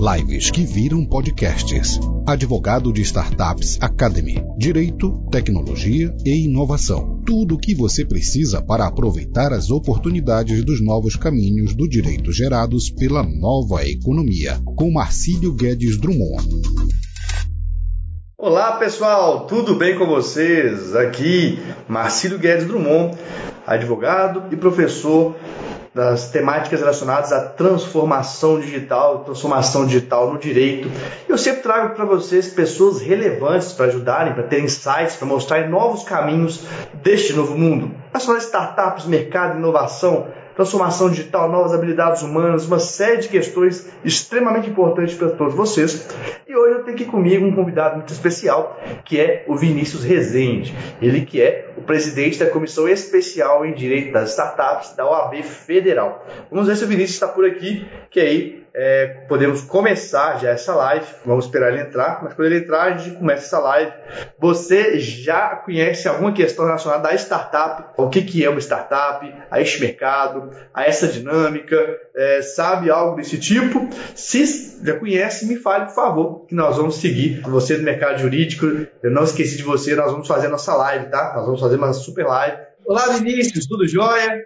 Lives que viram podcasts. Advogado de Startups Academy. Direito, tecnologia e inovação. Tudo o que você precisa para aproveitar as oportunidades dos novos caminhos do direito gerados pela nova economia. Com Marcílio Guedes Drummond. Olá pessoal, tudo bem com vocês? Aqui Marcílio Guedes Drummond, advogado e professor das temáticas relacionadas à transformação digital, transformação digital no direito. Eu sempre trago para vocês pessoas relevantes para ajudarem, para terem insights, para mostrarem novos caminhos deste novo mundo. Relacionados a startups, mercado, inovação, transformação digital, novas habilidades humanas, uma série de questões extremamente importantes para todos vocês. E hoje eu tenho aqui comigo um convidado muito especial, que é o Vinícius Rezende. Ele que é o presidente da Comissão Especial em Direito das Startups da OAB Federal. Vamos ver se o Vinícius está por aqui, que aí é, podemos começar já essa live. Vamos esperar ele entrar, mas quando ele entrar, a gente começa essa live. Você já conhece alguma questão relacionada à startup? O que, que é uma startup? A este mercado? A essa dinâmica? É, sabe algo desse tipo? Se já conhece, me fale, por favor, que nós vamos seguir. Você do mercado jurídico, eu não esqueci de você, nós vamos fazer a nossa live, tá? Nós vamos fazer uma super live. Olá, Vinícius, tudo jóia?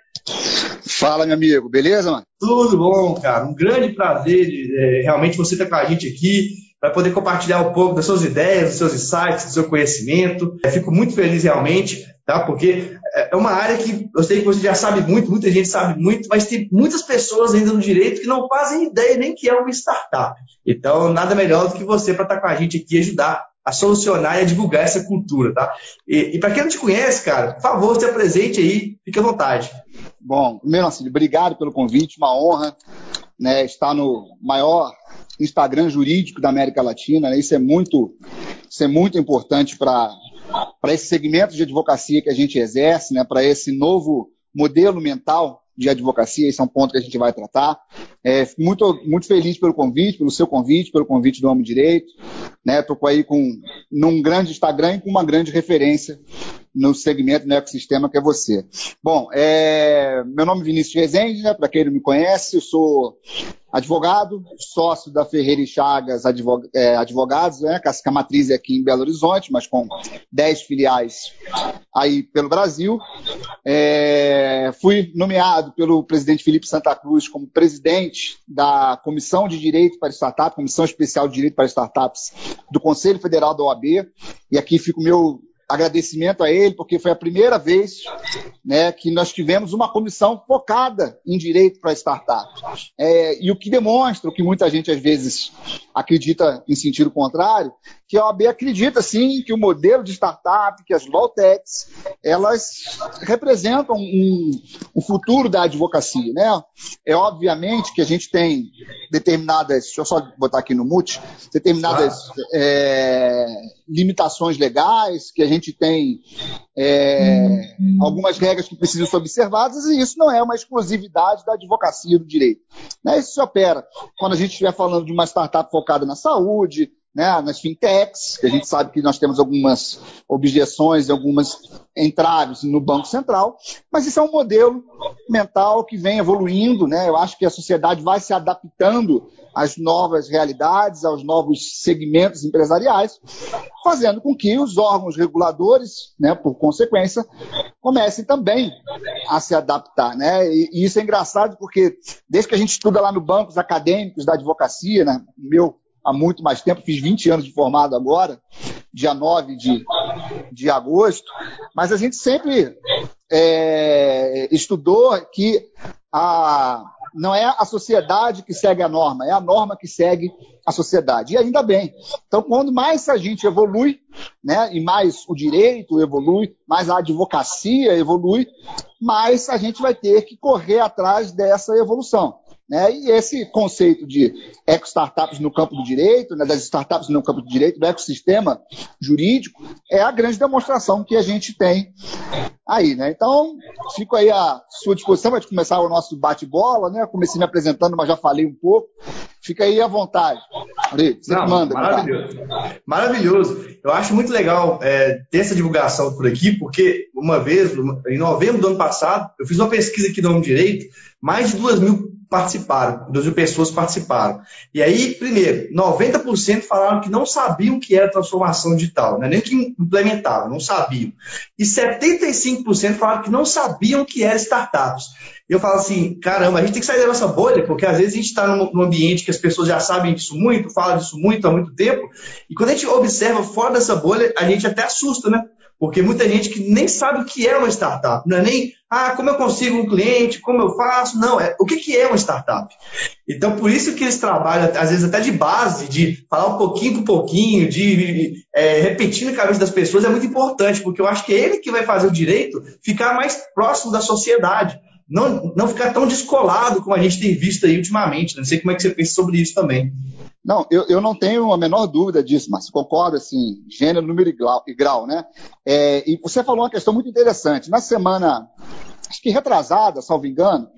Fala, meu amigo, beleza, mano? Tudo bom, cara. Um grande prazer de, é, realmente você estar com a gente aqui para poder compartilhar um pouco das suas ideias, dos seus insights, do seu conhecimento. Eu fico muito feliz realmente, tá? Porque é uma área que eu sei que você já sabe muito, muita gente sabe muito, mas tem muitas pessoas ainda no direito que não fazem ideia nem que é uma startup. Então, nada melhor do que você para estar com a gente aqui e ajudar a solucionar e a divulgar essa cultura, tá? E, e para quem não te conhece, cara, por favor, se apresente aí, fique à vontade. Bom, primeiro, assim, obrigado pelo convite, uma honra né, estar no maior Instagram jurídico da América Latina. Né? Isso é muito, isso é muito importante para esse segmento de advocacia que a gente exerce, né? para esse novo modelo mental de advocacia, esse é um ponto que a gente vai tratar. É, muito, muito feliz pelo convite, pelo seu convite, pelo convite do Homem Direito. Né? Estou aí com num grande Instagram e com uma grande referência no segmento, no ecossistema que é você. Bom, é, meu nome é Vinícius Rezende, né? para quem não me conhece, eu sou advogado, sócio da Ferreira e Chagas Advog é, Advogados, né, que a matriz é aqui em Belo Horizonte, mas com 10 filiais aí pelo Brasil. É, fui nomeado pelo presidente Felipe Santa Cruz como presidente da Comissão de Direito para Startups, Comissão Especial de Direito para Startups do Conselho Federal da OAB, e aqui fica o meu agradecimento a ele, porque foi a primeira vez né, que nós tivemos uma comissão focada em direito para startups. É, e o que demonstra, o que muita gente às vezes acredita em sentido contrário, que a OAB acredita sim que o modelo de startup, que as low techs, elas representam um, um futuro da advocacia. Né? É obviamente que a gente tem determinadas, deixa eu só botar aqui no mute, determinadas é, limitações legais, que a gente tem é, algumas regras que precisam ser observadas, e isso não é uma exclusividade da advocacia do direito. Né? Isso se opera quando a gente estiver falando de uma startup focada na saúde, né, nas fintechs, que a gente sabe que nós temos algumas objeções algumas entraves no Banco Central, mas isso é um modelo mental que vem evoluindo, né? Eu acho que a sociedade vai se adaptando às novas realidades, aos novos segmentos empresariais, fazendo com que os órgãos reguladores, né, por consequência, comecem também a se adaptar, né? E, e isso é engraçado porque desde que a gente estuda lá no bancos acadêmicos da advocacia, né, meu há muito mais tempo, fiz 20 anos de formado agora, dia 9 de, de agosto, mas a gente sempre é, estudou que a, não é a sociedade que segue a norma, é a norma que segue a sociedade. E ainda bem. Então, quando mais a gente evolui, né, e mais o direito evolui, mais a advocacia evolui, mais a gente vai ter que correr atrás dessa evolução. Né? E esse conceito de eco-startups no campo do direito, né, das startups no campo do direito, do ecossistema jurídico, é a grande demonstração que a gente tem aí. Né? Então, fico aí à sua disposição para começar o nosso bate-bola. Né? Comecei me apresentando, mas já falei um pouco. Fica aí à vontade. Ari, você Não, manda. Maravilhoso. Maravilhoso. Eu acho muito legal é, ter essa divulgação por aqui, porque uma vez, em novembro do ano passado, eu fiz uma pesquisa aqui no Home Direito, mais de duas mil participaram, 12 mil pessoas participaram. E aí, primeiro, 90% falaram que não sabiam o que era transformação digital, né? nem que implementavam, não sabiam. E 75% falaram que não sabiam o que era startups. Eu falo assim, caramba, a gente tem que sair da nossa bolha, porque às vezes a gente está num, ambiente que as pessoas já sabem disso muito, falam disso muito há muito tempo, e quando a gente observa fora dessa bolha, a gente até assusta, né? Porque muita gente que nem sabe o que é uma startup, não é nem, ah, como eu consigo um cliente, como eu faço, não, é o que, que é uma startup. Então, por isso que eles trabalham, às vezes até de base, de falar um pouquinho por pouquinho, de é, repetir na cabeça das pessoas, é muito importante, porque eu acho que é ele que vai fazer o direito ficar mais próximo da sociedade não, não ficar tão descolado como a gente tem visto aí ultimamente. Né? Não sei como é que você pensa sobre isso também. Não, eu, eu não tenho a menor dúvida disso, mas concordo, assim, gênero, número e grau, e grau né? É, e você falou uma questão muito interessante. Na semana, acho que retrasada, salvo engano,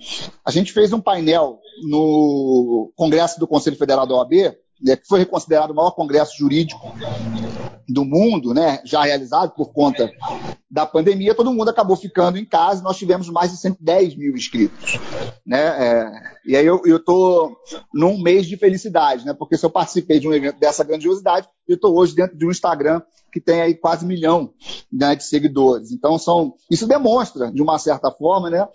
a gente fez um painel no Congresso do Conselho Federal da OAB, que foi reconsiderado o maior congresso jurídico do mundo, né, já realizado por conta da pandemia, todo mundo acabou ficando em casa, nós tivemos mais de 110 mil inscritos. Né? É, e aí eu estou num mês de felicidade, né? porque se eu participei de um evento dessa grandiosidade, eu estou hoje dentro de um Instagram que tem aí quase um milhão né, de seguidores. Então, são, isso demonstra, de uma certa forma, né,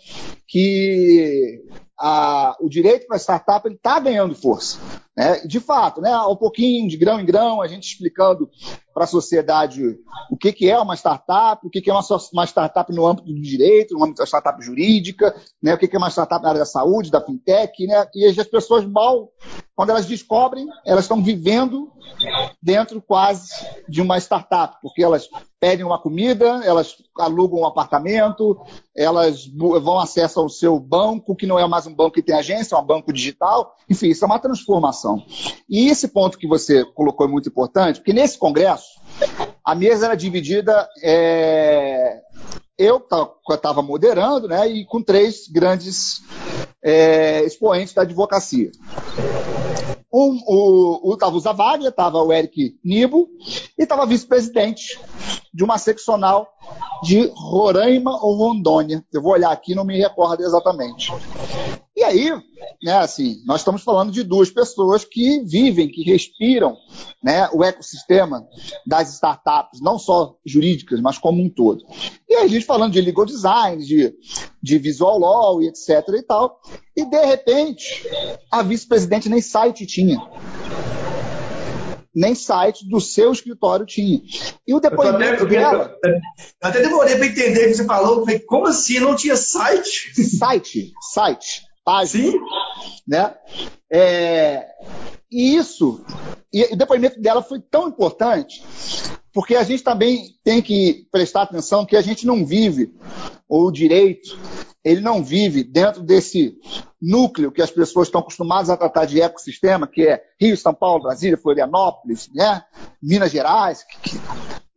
que a, o direito para a startup está ganhando força. Né? De fato, né, um pouquinho, de grão em grão, a gente explicando para a sociedade o que, que é uma startup, o que, que é uma, uma, startup no âmbito do direito, no âmbito da startup jurídica, né, o que, que é uma startup na área da saúde, da fintech, né, e as pessoas mal, quando elas descobrem, elas estão vivendo dentro quase de uma startup, porque elas pedem uma comida, elas alugam um apartamento, elas vão acesso ao seu banco, que não é mais um banco que tem agência, é um banco digital. Enfim, isso é uma transformação. E esse ponto que você colocou é muito importante, porque nesse congresso, a mesa era dividida. É... Eu estava moderando, né, e com três grandes é, expoentes da advocacia. Um, o, o, o Zavaglia, estava o Eric Nibo, e estava vice-presidente de uma seccional de Roraima ou Rondônia. Eu vou olhar aqui, não me recordo exatamente. E aí, né, assim, nós estamos falando de duas pessoas que vivem, que respiram né, o ecossistema das startups, não só jurídicas, mas como um todo. E aí, a gente falando de legal design, de, de visual law e etc e tal. E, de repente, a vice-presidente nem site tinha nem site do seu escritório tinha. E o depoimento eu até, dela. Eu até demorei para entender o que você falou. Falei, como assim? Não tinha site? Site, site, página. Sim. Né? É, e isso, e o depoimento dela foi tão importante, porque a gente também tem que prestar atenção que a gente não vive o direito ele não vive dentro desse núcleo que as pessoas estão acostumadas a tratar de ecossistema, que é Rio, São Paulo, Brasília, Florianópolis, né? Minas Gerais.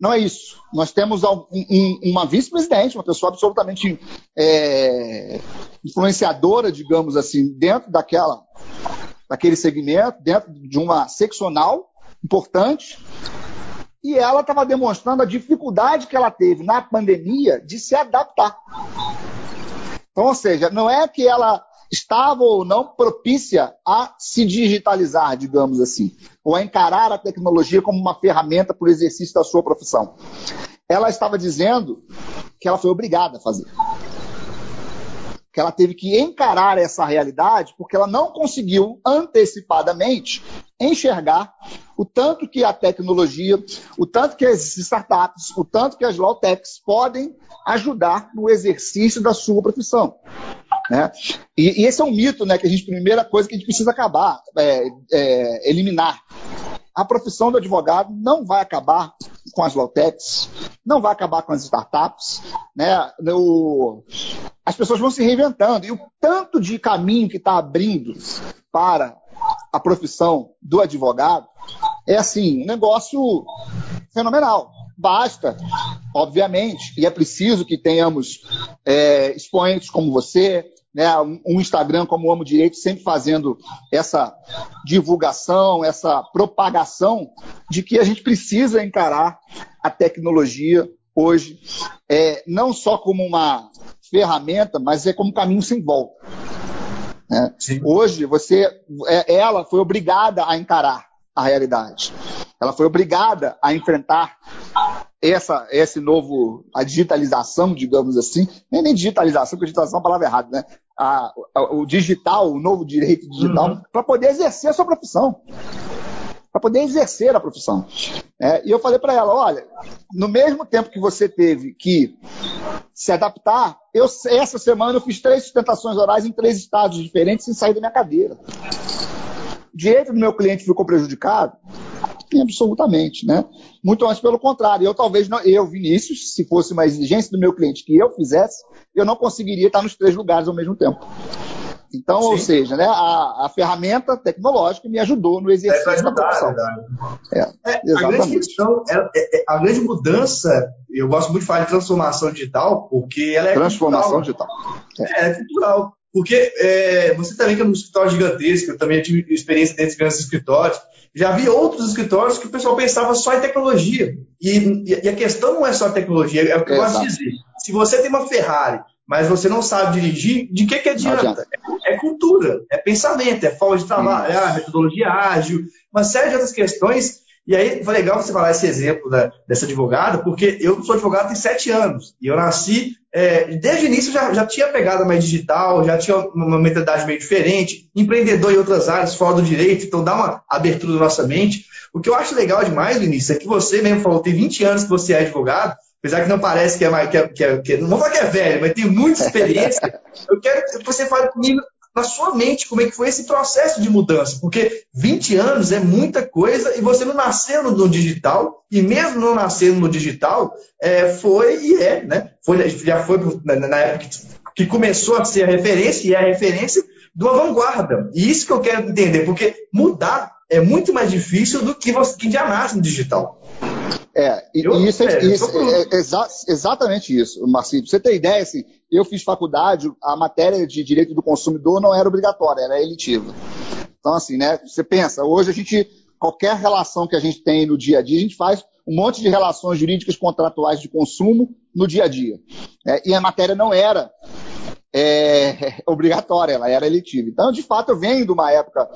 Não é isso. Nós temos um, um, uma vice-presidente, uma pessoa absolutamente é, influenciadora, digamos assim, dentro daquela, daquele segmento, dentro de uma seccional importante, e ela estava demonstrando a dificuldade que ela teve na pandemia de se adaptar. Então, ou seja, não é que ela estava ou não propícia a se digitalizar, digamos assim, ou a encarar a tecnologia como uma ferramenta para o exercício da sua profissão. Ela estava dizendo que ela foi obrigada a fazer. Que ela teve que encarar essa realidade porque ela não conseguiu antecipadamente enxergar o tanto que a tecnologia, o tanto que as startups, o tanto que as low techs podem ajudar no exercício da sua profissão. Né? E, e, esse é um mito, né? Que a gente, primeira coisa que a gente precisa acabar, é, é, eliminar. A profissão do advogado não vai acabar com as low techs, não vai acabar com as startups, né? O, as pessoas vão se reinventando e o tanto de caminho que está abrindo para a profissão do advogado é assim, um negócio fenomenal. Basta, obviamente, e é preciso que tenhamos é, expoentes como você, né, um Instagram como o Amo Direito, sempre fazendo essa divulgação, essa propagação de que a gente precisa encarar a tecnologia hoje, é, não só como uma ferramenta, mas é como um caminho sem volta. Né? Hoje, você, é, ela foi obrigada a encarar a realidade. Ela foi obrigada a enfrentar essa, esse novo, a digitalização, digamos assim, nem, nem digitalização, porque digitalização é uma palavra errada, né? A, a, o digital, o novo direito digital, uhum. para poder exercer a sua profissão. Para poder exercer a profissão. É, e eu falei para ela: olha, no mesmo tempo que você teve que se adaptar, eu, essa semana eu fiz três sustentações orais em três estados diferentes sem sair da minha cadeira. O direito do meu cliente ficou prejudicado? Absolutamente, né? Muito antes pelo contrário. Eu talvez não, eu, Vinícius, se fosse uma exigência do meu cliente que eu fizesse, eu não conseguiria estar nos três lugares ao mesmo tempo. Então, Sim. ou seja, né, a, a, ferramenta tecnológica me ajudou no exercício é, da profissão. É, é, a grande questão, é, é, é, a grande mudança, eu gosto muito de falar de transformação digital, porque ela é Transformação cultural. digital. É, é cultural. Porque é, você também que é um escritório gigantesco, eu também tive experiência dentro de grandes escritórios, já vi outros escritórios que o pessoal pensava só em tecnologia. E, e a questão não é só tecnologia, é o que eu gosto de dizer. Se você tem uma Ferrari, mas você não sabe dirigir, de que, que adianta? É, é, cultura, é pensamento, é forma de trabalhar, é metodologia ágil, uma série de outras questões e aí foi legal você falar esse exemplo da, dessa advogada, porque eu sou advogado tem sete anos. E eu nasci, é, desde o início já, já tinha pegada mais digital, já tinha uma mentalidade meio diferente, empreendedor em outras áreas, fora do direito, então dá uma abertura na nossa mente. O que eu acho legal demais, Vinícius, é que você mesmo falou, tem 20 anos que você é advogado, apesar que não parece que é mais, que é, que é, que é, não vou falar que é velho, mas tem muita experiência. eu quero que você fale comigo na sua mente como é que foi esse processo de mudança, porque 20 anos é muita coisa e você não nasceu no digital, e mesmo não nascendo no digital, é, foi e é, né? Foi, já foi na, época que, começou a ser a referência e é a referência uma vanguarda. E isso que eu quero entender, porque mudar é muito mais difícil do que você que já nasce no digital. É, e, eu, isso, é, isso é, é exa exatamente isso, Marcinho. Pra você ter ideia, assim, eu fiz faculdade, a matéria de direito do consumidor não era obrigatória, era elitiva. Então, assim, né, você pensa, hoje a gente, qualquer relação que a gente tem no dia a dia, a gente faz um monte de relações jurídicas contratuais de consumo no dia a dia. É, e a matéria não era é, obrigatória, ela era elitiva. Então, de fato, eu venho de uma época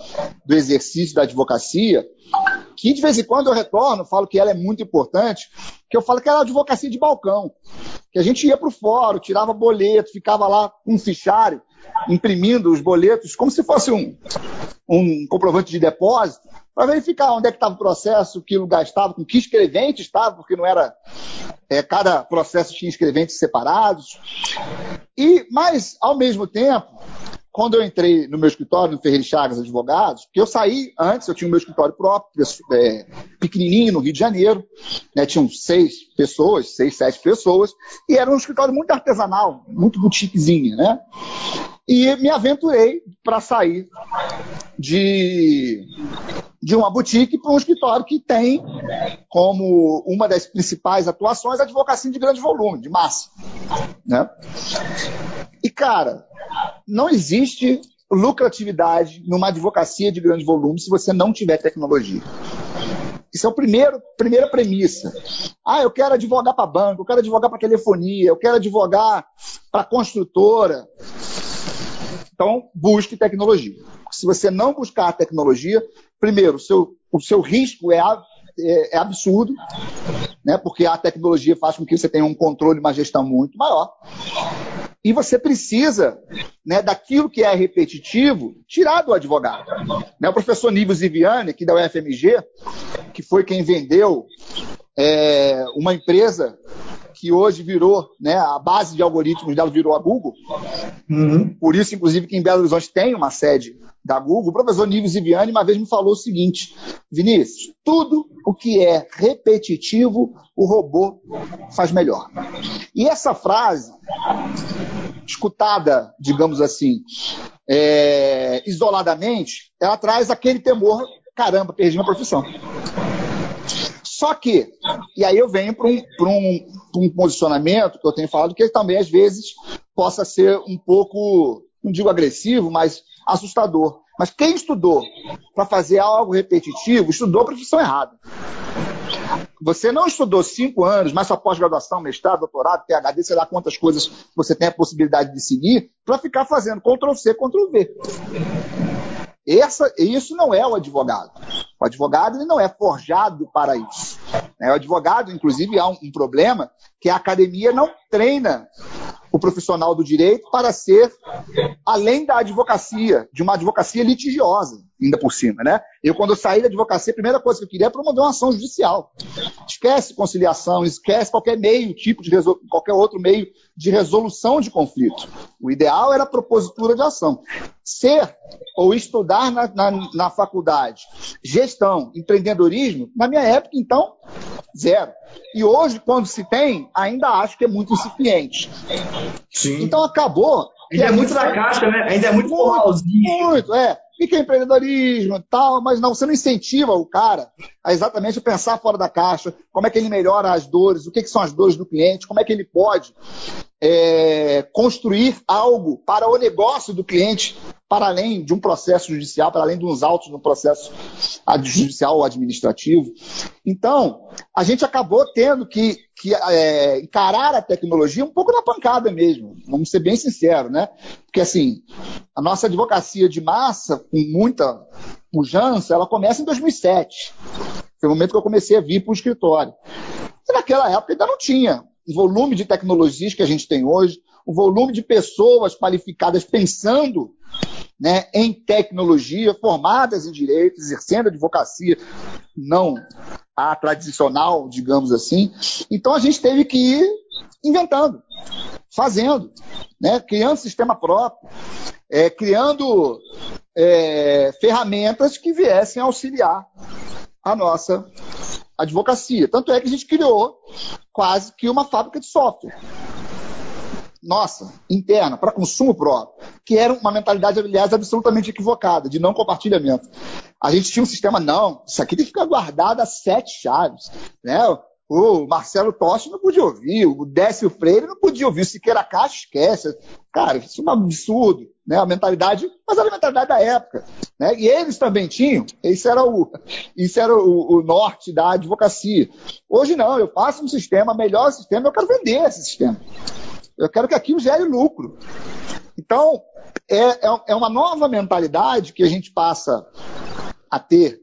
do exercício da advocacia que de vez em quando eu retorno, falo que ela é muito importante, que eu falo que era advocacia de balcão. Que a gente ia para o fórum, tirava boleto, ficava lá com um fichário, imprimindo os boletos, como se fosse um, um comprovante de depósito, para verificar onde é que estava o processo, que lugar estava, com que escrevente estava, porque não era. É, cada processo tinha escreventes separados. E, mas, ao mesmo tempo, quando eu entrei no meu escritório, no Ferreira Chagas Advogados, porque eu saí antes, eu tinha o meu escritório próprio, é, pequenininho, no Rio de Janeiro, né, tinham seis pessoas, seis, sete pessoas, e era um escritório muito artesanal, muito boutiquezinho, né? E me aventurei para sair de, de uma boutique para um escritório que tem como uma das principais atuações a advocacia de grande volume, de massa. Né? E, cara, não existe lucratividade numa advocacia de grande volume se você não tiver tecnologia. Isso é a primeira premissa. Ah, eu quero advogar para banco, eu quero advogar para telefonia, eu quero advogar para construtora. Então, busque tecnologia. Se você não buscar tecnologia, primeiro, o seu, o seu risco é, é, é absurdo, né? porque a tecnologia faz com que você tenha um controle, uma gestão muito maior. E você precisa, né, daquilo que é repetitivo, tirar do advogado. Né, o professor Nível Ziviani, aqui da UFMG, que foi quem vendeu é, uma empresa que hoje virou, né, a base de algoritmos dela virou a Google. Uhum. Por isso, inclusive, que em Belo Horizonte tem uma sede da Google. O professor Nível Ziviani uma vez me falou o seguinte: Vinícius, tudo o que é repetitivo, o robô faz melhor. E essa frase, escutada, digamos assim, é, isoladamente, ela traz aquele temor: caramba, perdi minha profissão. Só que, e aí eu venho para um, um, um posicionamento que eu tenho falado, que também às vezes possa ser um pouco, não digo agressivo, mas assustador. Mas quem estudou para fazer algo repetitivo, estudou a profissão errada. você não estudou cinco anos, mas sua pós-graduação, mestrado, doutorado, PhD, sei lá quantas coisas você tem a possibilidade de seguir, para ficar fazendo Ctrl-C, Ctrl-V. Essa, isso não é o advogado. O advogado ele não é forjado para isso. Né? O advogado, inclusive, há um, um problema que a academia não treina o profissional do direito para ser além da advocacia, de uma advocacia litigiosa, ainda por cima, né? Eu, quando eu saí da advocacia, a primeira coisa que eu queria promover uma ação judicial. Esquece conciliação, esquece qualquer meio, tipo de qualquer outro meio de resolução de conflito. O ideal era a propositura de ação. Ser ou estudar na, na, na faculdade gestão, empreendedorismo, na minha época, então, zero. E hoje, quando se tem, ainda acho que é muito incipiente. Sim. Então acabou. Ainda é muito da caixa, né? Ainda é muito, formalzinho. Muito, é. Que é empreendedorismo e tal, mas não, você não incentiva o cara a exatamente pensar fora da caixa, como é que ele melhora as dores, o que, que são as dores do cliente, como é que ele pode é, construir algo para o negócio do cliente, para além de um processo judicial, para além de uns autos no processo judicial ou administrativo. Então, a gente acabou tendo que, que é, encarar a tecnologia um pouco na pancada mesmo, vamos ser bem sinceros, né? Porque, assim, a nossa advocacia de massa, com muita pujança, ela começa em 2007. Foi o momento que eu comecei a vir para o escritório. E naquela época ainda não tinha o volume de tecnologias que a gente tem hoje, o volume de pessoas qualificadas pensando né, em tecnologia, formadas em direito, exercendo advocacia, não a tradicional, digamos assim. Então a gente teve que ir inventando, fazendo, né, criando sistema próprio, é, criando é, ferramentas que viessem auxiliar a nossa advocacia. Tanto é que a gente criou quase que uma fábrica de software. Nossa, interna, para consumo próprio, que era uma mentalidade, aliás, absolutamente equivocada, de não compartilhamento. A gente tinha um sistema, não, isso aqui tem que ficar guardado a sete chaves. Né? O Marcelo Totti não podia ouvir, o Décio Freire não podia ouvir, o Siqueira Caixa esquece. Cara, isso é um absurdo, né? A mentalidade, mas era a mentalidade da época. Né? E eles também tinham, isso era, o, isso era o, o norte da advocacia. Hoje não, eu faço um sistema, melhor sistema, eu quero vender esse sistema. Eu quero que aquilo gere lucro. Então, é, é, é uma nova mentalidade que a gente passa a ter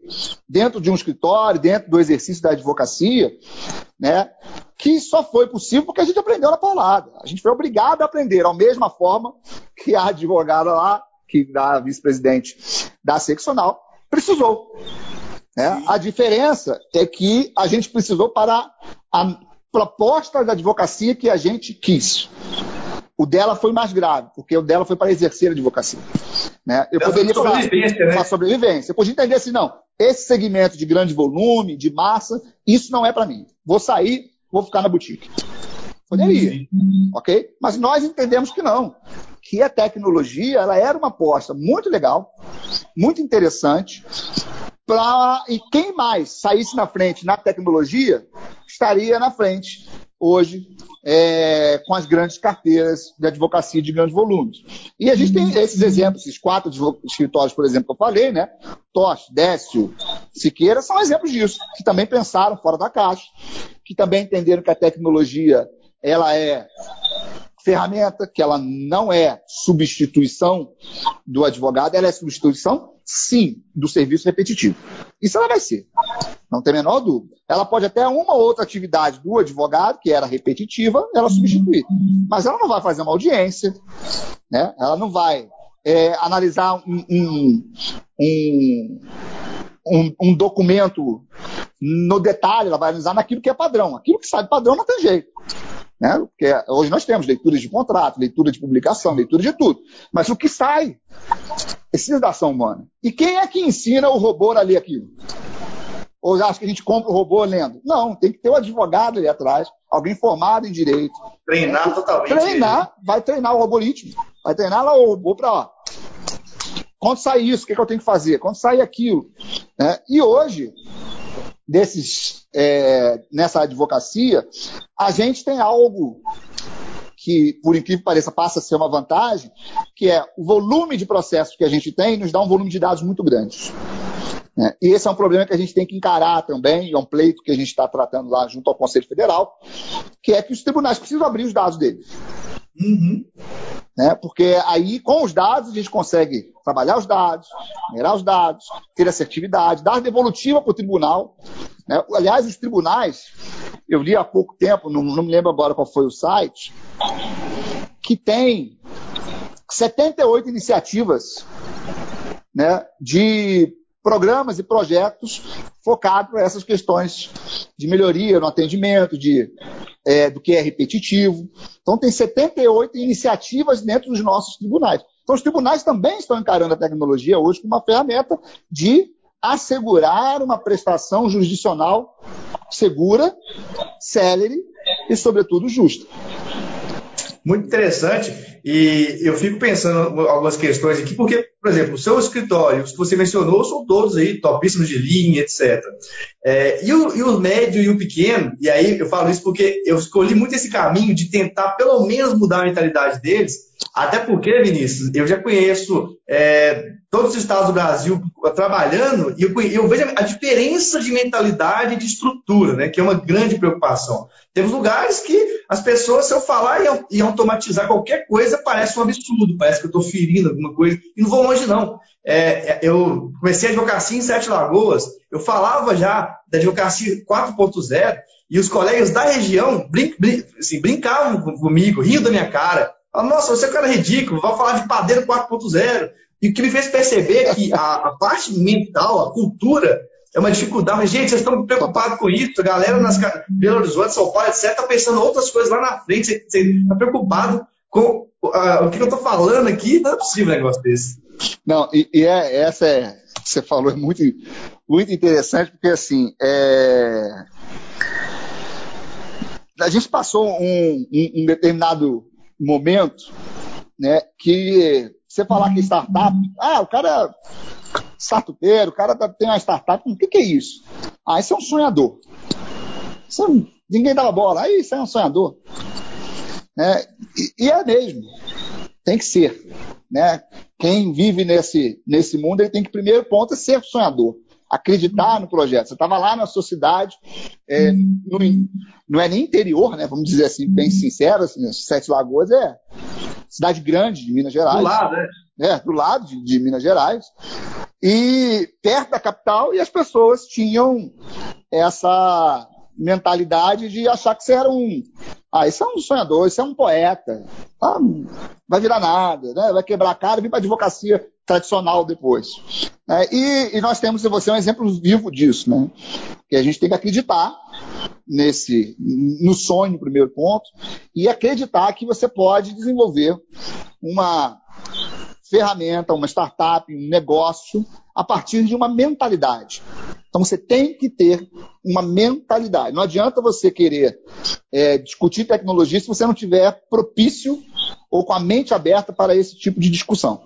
dentro de um escritório, dentro do exercício da advocacia, né, que só foi possível porque a gente aprendeu na paulada. A gente foi obrigado a aprender, da mesma forma que a advogada lá, que da vice-presidente da seccional, precisou. Né? A diferença é que a gente precisou para a proposta da advocacia que a gente quis. O dela foi mais grave, porque o dela foi para exercer a advocacia. Né? Eu poderia falar né? sobrevivência. Eu podia entender assim, não, esse segmento de grande volume, de massa, isso não é para mim. Vou sair, vou ficar na boutique. Poderia, ok? Mas nós entendemos que não. Que a tecnologia, ela era uma aposta muito legal, muito interessante, pra, e quem mais saísse na frente na tecnologia, estaria na frente hoje é, com as grandes carteiras de advocacia de grandes volumes. E a gente tem esses exemplos, esses quatro escritórios, por exemplo, que eu falei, né? Tosh, Décio, Siqueira, são exemplos disso, que também pensaram fora da caixa, que também entenderam que a tecnologia ela é ferramenta, que ela não é substituição do advogado, ela é substituição, sim, do serviço repetitivo. Isso ela vai ser. Não tem a menor dúvida. Ela pode até uma ou outra atividade do advogado, que era repetitiva, ela substituir. Mas ela não vai fazer uma audiência, né? ela não vai é, analisar um, um, um, um, um documento no detalhe, ela vai analisar naquilo que é padrão. Aquilo que sai padrão não tem jeito. Né? Porque hoje nós temos leituras de contrato, leitura de publicação, leitura de tudo. Mas o que sai precisa da ação humana. E quem é que ensina o robô a ler aquilo? Ou acha que a gente compra o robô lendo? Não, tem que ter um advogado ali atrás, alguém formado em direito. Treinar totalmente. Treinar, vai treinar o algoritmo. Vai treinar lá o robô para. Quando sai isso, o que, que, eu tenho que fazer? Quando sai aquilo? Né? E hoje, desses, é, nessa advocacia, a gente tem algo que, por incrível que pareça, passa a ser uma vantagem, que é o volume de processos que a gente tem nos dá um volume de dados muito grande. Né? E esse é um problema que a gente tem que encarar também, é um pleito que a gente está tratando lá junto ao Conselho Federal, que é que os tribunais precisam abrir os dados deles. Uhum. Né? Porque aí, com os dados, a gente consegue trabalhar os dados, mirar os dados, ter assertividade, dar devolutiva para o tribunal. Né? Aliás, os tribunais, eu li há pouco tempo, não, não me lembro agora qual foi o site, que tem 78 iniciativas né, de programas e projetos focados nessas questões de melhoria no atendimento, de, é, do que é repetitivo. Então, tem 78 iniciativas dentro dos nossos tribunais. Então, os tribunais também estão encarando a tecnologia hoje como uma ferramenta de assegurar uma prestação jurisdicional segura, célere e, sobretudo, justa. Muito interessante. E eu fico pensando algumas questões aqui, porque, por exemplo, o seu escritório, os que você mencionou, são todos aí topíssimos de linha, etc. É, e, o, e o médio e o pequeno, e aí eu falo isso porque eu escolhi muito esse caminho de tentar pelo menos mudar a mentalidade deles, até porque, Vinícius, eu já conheço é, todos os estados do Brasil trabalhando e eu, eu, vejo a diferença de mentalidade e de estrutura, né, que é uma grande preocupação. Temos lugares que as pessoas, se eu falar e, automatizar qualquer coisa, parece um absurdo, parece que eu estou ferindo alguma coisa, e não vou longe, não. É, é, eu comecei a advocacia em Sete Lagoas, eu falava já da advocacia 4.0, e os colegas da região brin, brin, assim, brincavam comigo, riam da minha cara. Nossa, você é um cara ridículo, vai falar de padeiro 4.0. E o que me fez perceber que a, a parte mental, a cultura, é uma dificuldade. Mas, gente, vocês estão preocupados com isso. A galera nas Belo Horizonte, São Paulo, etc., está pensando outras coisas lá na frente. Você está preocupado com uh, o que eu estou falando aqui. Não é possível um negócio desse. Não, e, e é, essa é, você falou é muito, muito interessante, porque assim, é... a gente passou um, um, um determinado momento né, que você falar que startup, ah, o cara é startupeiro, o cara tá, tem uma startup, o que, que é isso? Ah, isso é um sonhador. Isso é, ninguém dava bola, aí isso é um sonhador. Né? E, e, é mesmo, tem que ser. Né? Quem vive nesse, nesse mundo, ele tem que, primeiro ponto, é ser sonhador acreditar no projeto. Você estava lá na sua cidade, é, no, não é nem interior, né? Vamos dizer assim, bem sincero, assim, Sete Lagoas é cidade grande de Minas Gerais. Do lado, né? É, do lado de, de Minas Gerais. E perto da capital, e as pessoas tinham essa mentalidade de achar que você era um. Ah, isso é um sonhador, isso é um poeta. Ah, vai virar nada, né? vai quebrar a cara vir para a advocacia tradicional depois. É, e, e, nós temos em você um exemplo vivo disso, né? Que a gente tem que acreditar nesse, no sonho, primeiro ponto, e acreditar que você pode desenvolver uma ferramenta, uma startup, um negócio a partir de uma mentalidade. Então você tem que ter uma mentalidade. Não adianta você querer é, discutir tecnologia se você não tiver propício ou com a mente aberta para esse tipo de discussão.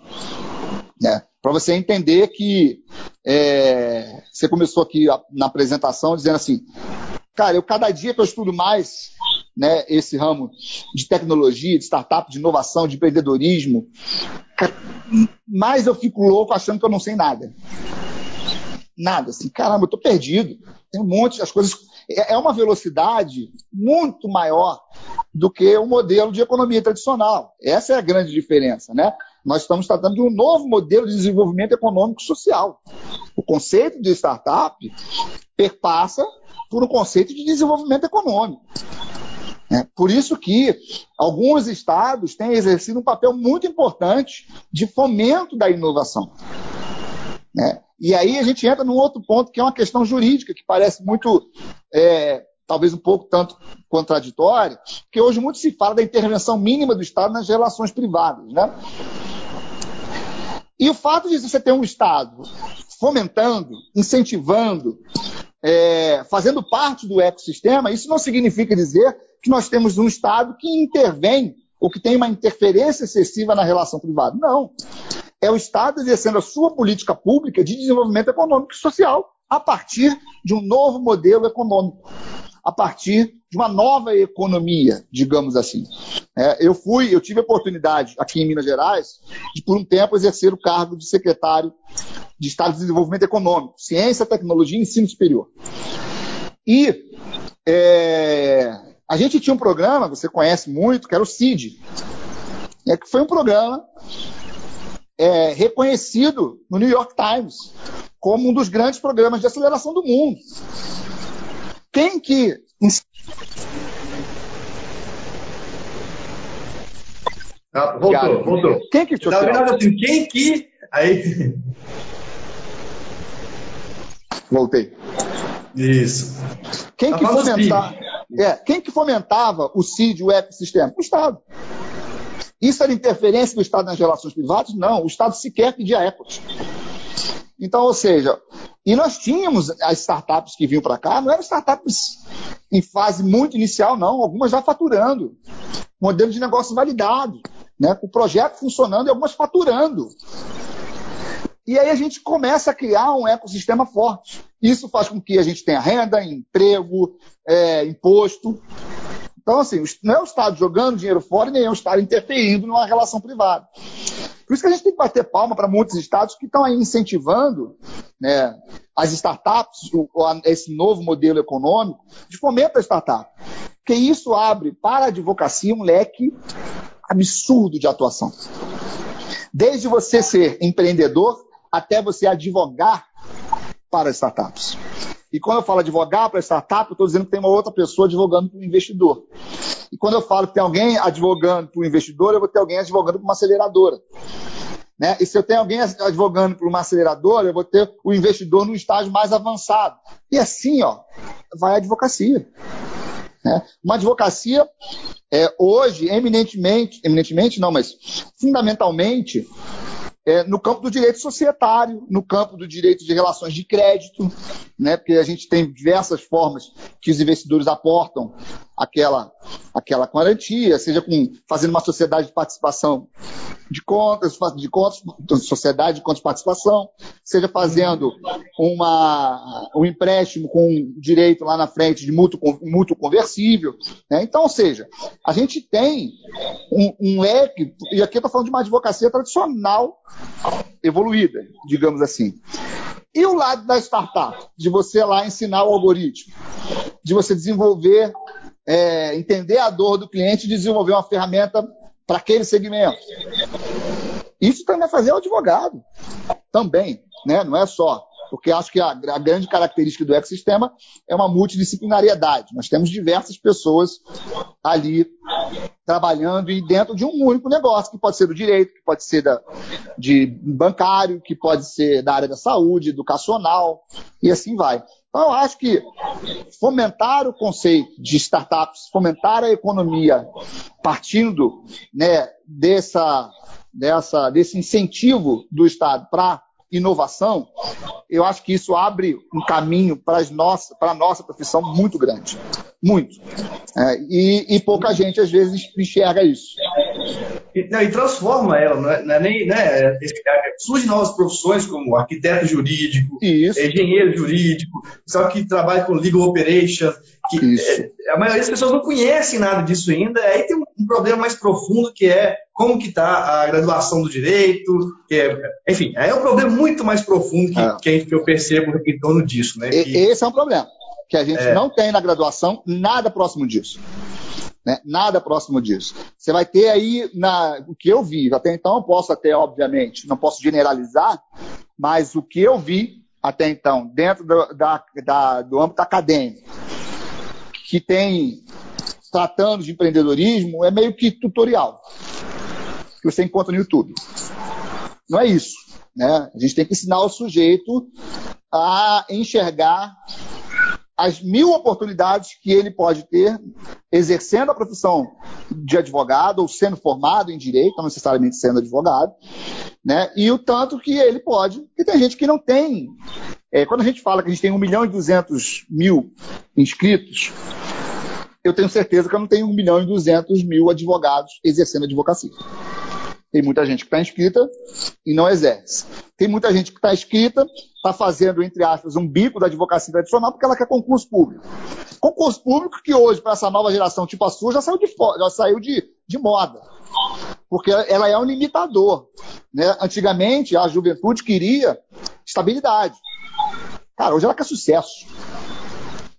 Né? Para você entender que é, você começou aqui na apresentação dizendo assim, cara, eu cada dia que eu estudo mais né, esse ramo de tecnologia, de startup, de inovação, de empreendedorismo, mais eu fico louco achando que eu não sei nada. Nada, assim, caramba, eu tô perdido. Tem um monte, as coisas. É, é uma velocidade muito maior do que o modelo de economia tradicional. Essa é a grande diferença, né? Nós estamos tratando de um novo modelo de desenvolvimento econômico social. O conceito de startup perpassa por um conceito de desenvolvimento econômico. É, por isso que alguns estados têm exercido um papel muito importante de fomento da inovação. É, e aí a gente entra num outro ponto que é uma questão jurídica, que parece muito, é, talvez um pouco tanto contraditória, que hoje muito se fala da intervenção mínima do Estado nas relações privadas. Né? E o fato de você ter um Estado fomentando, incentivando, é, fazendo parte do ecossistema, isso não significa dizer que nós temos um Estado que intervém ou que tem uma interferência excessiva na relação privada. Não. É o Estado exercendo a sua política pública de desenvolvimento econômico e social a partir de um novo modelo econômico, a partir de uma nova economia, digamos assim. É, eu fui, eu tive a oportunidade aqui em Minas Gerais de por um tempo exercer o cargo de secretário de Estado de Desenvolvimento Econômico, Ciência, Tecnologia e Ensino Superior. E é, a gente tinha um programa, você conhece muito, que era o CID, é, que foi um programa é, reconhecido no New York Times como um dos grandes programas de aceleração do mundo. Quem que ah, voltou, voltou. Quem que te assim, quem que aí Voltei. Isso. Quem, que, é, quem que fomentava o CID, o ecossistema? O Estado. Isso era interferência do Estado nas relações privadas? Não, o Estado sequer pedia equity. Então, ou seja, e nós tínhamos as startups que vinham para cá, não eram startups em fase muito inicial, não, algumas já faturando, modelo de negócio validado, né, com o projeto funcionando e algumas faturando. E aí a gente começa a criar um ecossistema forte. Isso faz com que a gente tenha renda, emprego, é, imposto. Então, assim, não é o Estado jogando dinheiro fora nem é o Estado interferindo numa relação privada. Por isso que a gente tem que bater palma para muitos estados que estão aí incentivando né, as startups, esse novo modelo econômico de fomento à startup. Porque isso abre para a advocacia um leque absurdo de atuação. Desde você ser empreendedor até você advogar para startups. E quando eu falo advogar para startup, eu estou dizendo que tem uma outra pessoa advogando para o investidor. E quando eu falo que tem alguém advogando para o investidor, eu vou ter alguém advogando para uma aceleradora. Né? E se eu tenho alguém advogando para uma aceleradora, eu vou ter o investidor no estágio mais avançado. E assim, ó, vai a advocacia. Né? Uma advocacia, é, hoje, eminentemente, eminentemente não, mas fundamentalmente, é, no campo do direito societário, no campo do direito de relações de crédito, né, porque a gente tem diversas formas que os investidores aportam aquela, aquela garantia, seja com, fazendo uma sociedade de participação de contas, de contas, sociedade de contas de participação, seja fazendo uma, um empréstimo com direito lá na frente de mútuo, mútuo conversível. Né? Então, ou seja, a gente tem um, um leque, e aqui eu estou falando de uma advocacia tradicional evoluída, digamos assim. E o lado da startup, de você lá ensinar o algoritmo, de você desenvolver, é, entender a dor do cliente e desenvolver uma ferramenta para aquele segmento. Isso também é fazer o advogado. Também, né? não é só. Porque acho que a, a, grande característica do ecossistema é uma multidisciplinariedade. Nós temos diversas pessoas ali trabalhando e dentro de um único negócio, que pode ser do direito, que pode ser da, de bancário, que pode ser da área da saúde, educacional, e assim vai. Então, eu acho que fomentar o conceito de startups, fomentar a economia partindo né, dessa, dessa, desse incentivo do Estado para inovação, eu acho que isso abre um caminho para nossa, a nossa profissão muito grande. Muito. É, e, e, pouca gente, às vezes, enxerga isso. E, não, e transforma ela, não é, não é nem. Né, surgem novas profissões como arquiteto jurídico, engenheiro jurídico, pessoal que trabalha com legal operation. Que, é, a maioria das pessoas não conhecem nada disso ainda. Aí tem um, um problema mais profundo que é como que está a graduação do direito, é, enfim, é um problema muito mais profundo que, é. que eu percebo em torno disso. Né, que, Esse é um problema que a gente é. não tem na graduação nada próximo disso. Né? Nada próximo disso. Você vai ter aí, na, o que eu vi, até então eu posso até, obviamente, não posso generalizar, mas o que eu vi até então, dentro do, da, da, do âmbito acadêmico, que tem tratando de empreendedorismo, é meio que tutorial, que você encontra no YouTube. Não é isso. Né? A gente tem que ensinar o sujeito a enxergar as mil oportunidades que ele pode ter exercendo a profissão de advogado ou sendo formado em direito, não necessariamente sendo advogado, né? E o tanto que ele pode, e tem gente que não tem. É, quando a gente fala que a gente tem 1 milhão e 200 mil inscritos, eu tenho certeza que eu não tenho 1 milhão e 200 mil advogados exercendo advocacia. Tem muita gente que está inscrita e não exerce. Tem muita gente que está inscrita, está fazendo, entre aspas, um bico da advocacia tradicional porque ela quer concurso público. Concurso público que hoje, para essa nova geração tipo a sua, já saiu de, já saiu de, de moda. Porque ela é um limitador. Né? Antigamente, a juventude queria estabilidade. Cara, hoje ela quer sucesso.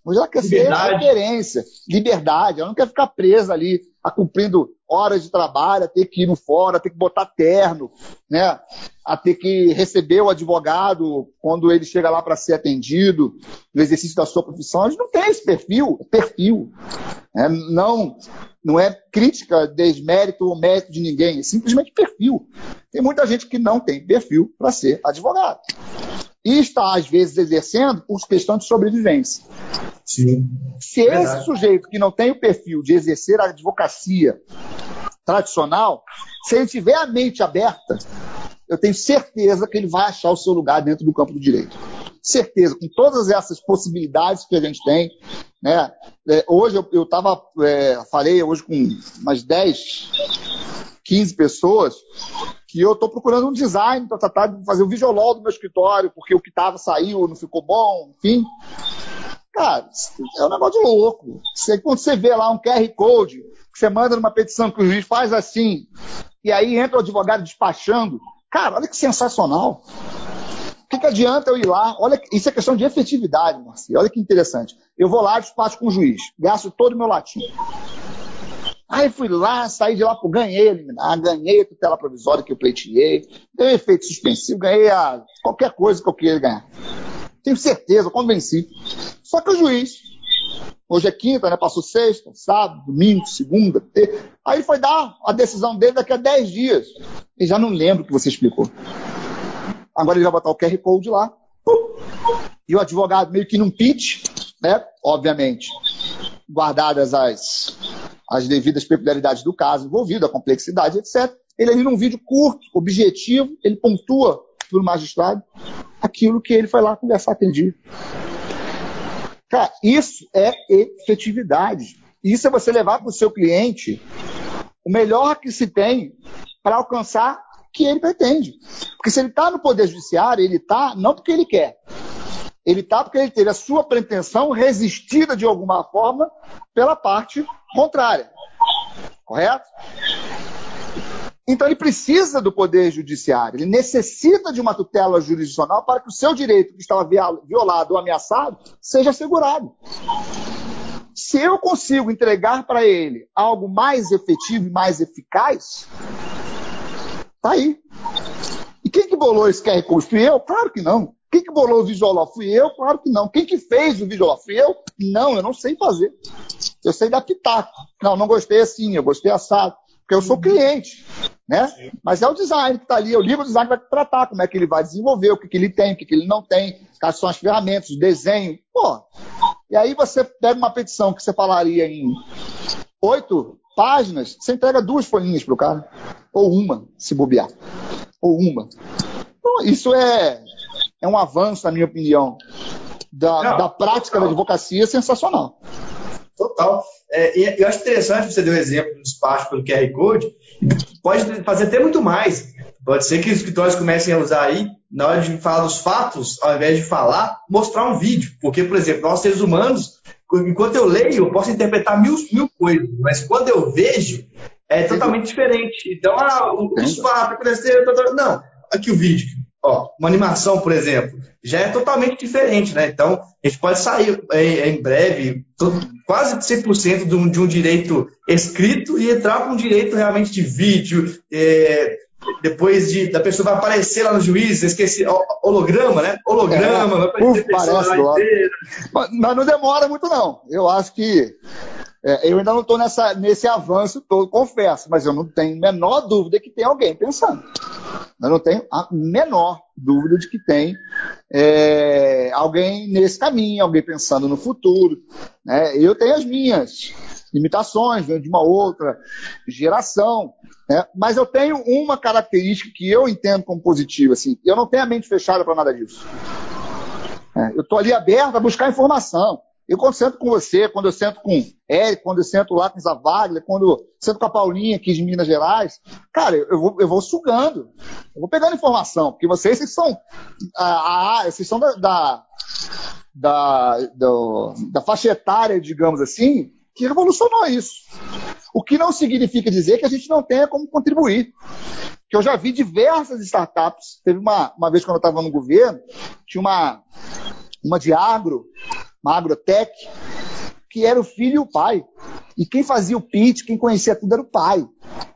Hoje ela quer liberdade. ser referência, liberdade. Ela não quer ficar presa ali, a cumprindo horas de trabalho, a ter que ir no fora, a ter que botar terno, né? a ter que receber o advogado quando ele chega lá para ser atendido no exercício da sua profissão. A gente não tem esse perfil, é perfil. É, não, não é crítica, desmérito ou mérito de ninguém, é simplesmente perfil. Tem muita gente que não tem perfil para ser advogado. E está, às vezes, exercendo por questão de sobrevivência. Sim. Se esse sujeito que não tem o perfil de exercer a advocacia tradicional, se ele tiver a mente aberta, eu tenho certeza que ele vai achar o seu lugar dentro do campo do direito. Certeza, com todas essas possibilidades que a gente tem. Né? É, hoje eu, estava, é, falei hoje com umas 10, 15 pessoas, que eu estou procurando um design para tratar de fazer o visual do meu escritório, porque o que estava saiu, não ficou bom, enfim. Cara, é um negócio de louco. Você, quando você vê lá um QR Code, que você manda numa petição que o juiz faz assim, e aí entra o advogado despachando, cara, olha que sensacional. O que, que adianta eu ir lá? Olha, isso é questão de efetividade, Marcelo. Olha que interessante. Eu vou lá, despacho com o juiz, gasto todo o meu latim. Aí fui lá, saí de lá, ganhei eliminar, ganhei a tutela provisória que eu pleiteei, ganhei efeito suspensivo, ganhei a qualquer coisa que eu queria ganhar. Tenho certeza, convenci. Só que o juiz, hoje é quinta, né? Passou sexta, sábado, domingo, segunda, terça. Aí foi dar a decisão dele daqui a 10 dias. E já não lembro o que você explicou. Agora ele vai botar o QR Code lá. E o advogado meio que num pitch, né? Obviamente, guardadas as, as devidas peculiaridades do caso envolvido, a complexidade, etc. Ele ali num vídeo curto, objetivo, ele pontua para o magistrado aquilo que ele foi lá conversar aquele dia. Cara, isso é efetividade. Isso é você levar para o seu cliente o melhor que se tem para alcançar o que ele pretende. Porque se ele está no Poder Judiciário, ele está não porque ele quer. Ele está porque ele teve a sua pretensão resistida de alguma forma pela parte contrária. Correto? Então ele precisa do poder judiciário, ele necessita de uma tutela jurisdicional para que o seu direito que estava violado ou ameaçado seja assegurado. Se eu consigo entregar para ele algo mais efetivo e mais eficaz, tá aí. E quem que bolou esse QR Code? Fui eu? Claro que não. Quem que bolou o Visual Fui eu? Claro que não. Quem que fez o Visual Fui eu? Não, eu não sei fazer. Eu sei dar pitaco. Não, não gostei assim, eu gostei assado. Porque eu sou cliente né? Mas é o design que está ali, o livro design vai tratar como é que ele vai desenvolver, o que, que ele tem, o que, que ele não tem, quais são as ferramentas, o desenho. Pô, e aí você pega uma petição que você falaria em oito páginas, você entrega duas folhinhas para o cara, ou uma, se bobear, ou uma. Então, isso é, é um avanço, na minha opinião, da, da prática da advocacia sensacional. Total. É, e eu acho interessante você deu o exemplo do despacho pelo QR Code. Pode fazer até muito mais. Pode ser que os escritórios comecem a usar aí, na hora de falar dos fatos, ao invés de falar, mostrar um vídeo. Porque, por exemplo, nós seres humanos, enquanto eu leio, eu posso interpretar mil, mil coisas, mas quando eu vejo, é totalmente diferente. Então, ah, os fatos aconteceram. Não, aqui o vídeo. Ó, uma animação, por exemplo, já é totalmente diferente, né? Então, a gente pode sair é, em breve, quase 100% de um, de um direito escrito e entrar para um direito realmente de vídeo, é, depois de, da pessoa vai aparecer lá no juiz, esqueci, holograma, né? Holograma, é, vai aparecer uf, parece, mas, mas não demora muito, não. Eu acho que é, eu ainda não estou nesse avanço todo, confesso, mas eu não tenho a menor dúvida que tem alguém pensando. Eu não tenho a menor dúvida de que tem é, alguém nesse caminho, alguém pensando no futuro. Né? Eu tenho as minhas limitações, venho de uma outra geração, né? mas eu tenho uma característica que eu entendo como positiva. Assim, eu não tenho a mente fechada para nada disso. É, eu estou ali aberto a buscar informação. Eu quando sento com você, quando eu sento com Eric, quando eu sento lá com Zavaglia, quando eu sento com a Paulinha aqui de Minas Gerais, cara, eu vou, eu vou sugando, eu vou pegando informação, porque vocês, vocês são, a, a, vocês são da, da, da, do, da faixa etária, digamos assim, que revolucionou isso. O que não significa dizer que a gente não tenha como contribuir. que eu já vi diversas startups. Teve uma, uma vez quando eu estava no governo, tinha uma, uma de agro, uma agrotech, que era o filho e o pai. E quem fazia o pitch, quem conhecia tudo era o pai.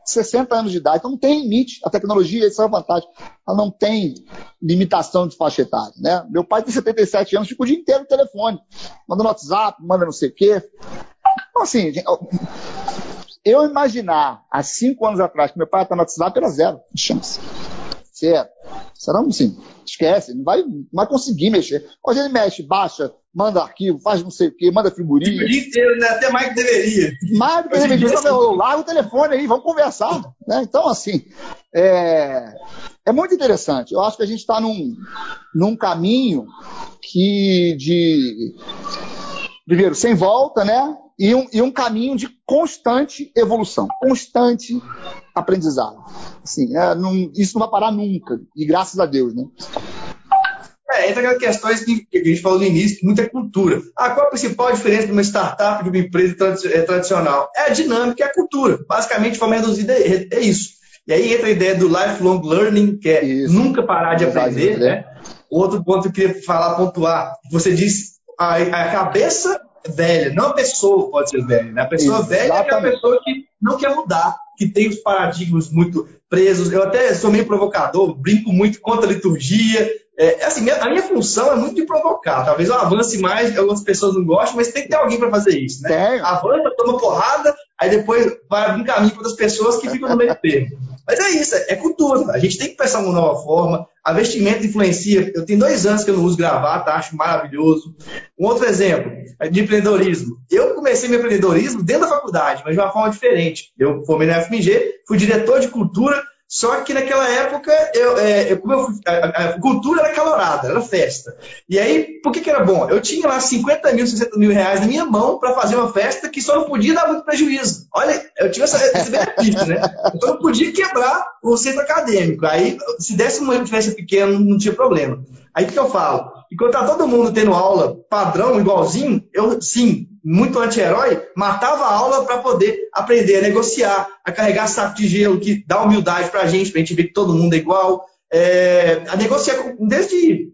60 anos de idade. Então não tem limite. A tecnologia, isso é uma vantagem. Ela não tem limitação de faixa etária. Né? Meu pai tem 77 anos, fica o dia inteiro no telefone. Manda no WhatsApp, manda não sei o quê. Então, assim, eu imaginar há cinco anos atrás que meu pai está no WhatsApp era zero de chance. Zero. Será assim? Esquece, não vai, não vai conseguir mexer. Hoje ele mexe, baixa, manda arquivo, faz não sei o quê, manda figurinha. O dia inteiro, né? Até mais que deveria. Mais do que deveria. Então, larga o telefone aí, vamos conversar. Né? Então, assim, é, é muito interessante. Eu acho que a gente está num, num caminho que de primeiro, sem volta, né? e um, e um caminho de constante evolução, constante aprendizado. Assim, é, não, isso não vai parar nunca, e graças a Deus, né? É, entra aquelas questões que, que, a gente falou no início, muita é cultura. Ah, qual a principal diferença de uma startup de uma empresa é, tradicional? É a dinâmica e a cultura. Basicamente, de forma reduzida, é, é, isso. E aí entra a ideia do lifelong learning, que é isso. nunca parar de aprender, né? Outro ponto que eu queria falar, pontuar, você disse a, a cabeça velha, não a pessoa pode ser velha, né? A pessoa Exatamente. velha é aquela pessoa que não quer mudar, que tem os paradigmas muito presos. Eu até sou meio provocador, brinco muito contra a liturgia. É, assim, a minha função é muito de provocar. Talvez eu avance mais, algumas pessoas não gostam, mas tem que ter alguém para fazer isso, né? Avança, toma porrada, aí depois vai abrir um caminho para outras pessoas que ficam no meio termo. Mas é isso, é cultura. A gente tem que pensar uma nova forma. A vestimenta influencia. Eu tenho dois anos que eu não uso gravata, acho maravilhoso. Um outro exemplo de empreendedorismo. Eu comecei meu empreendedorismo dentro da faculdade, mas de uma forma diferente. Eu formei na FMG, fui diretor de cultura só que naquela época, eu, é, eu, eu, a, a, cultura era calorada, era festa. E aí, por que, que era bom? Eu tinha lá 50 mil, 60 mil reais na minha mão para fazer uma festa que só não podia dar muito prejuízo. Olha, eu tinha essa, esse benefício, né? Então não podia quebrar o centro acadêmico. Aí, se desse uma diferença pequena, não tinha problema. Aí o que eu falo? Enquanto tá todo mundo tendo aula padrão, igualzinho, eu sim, muito anti-herói, matava a aula para poder aprender a negociar, a carregar saco de gelo, que dá humildade para a gente, para a gente ver que todo mundo é igual, é, a negociar desde,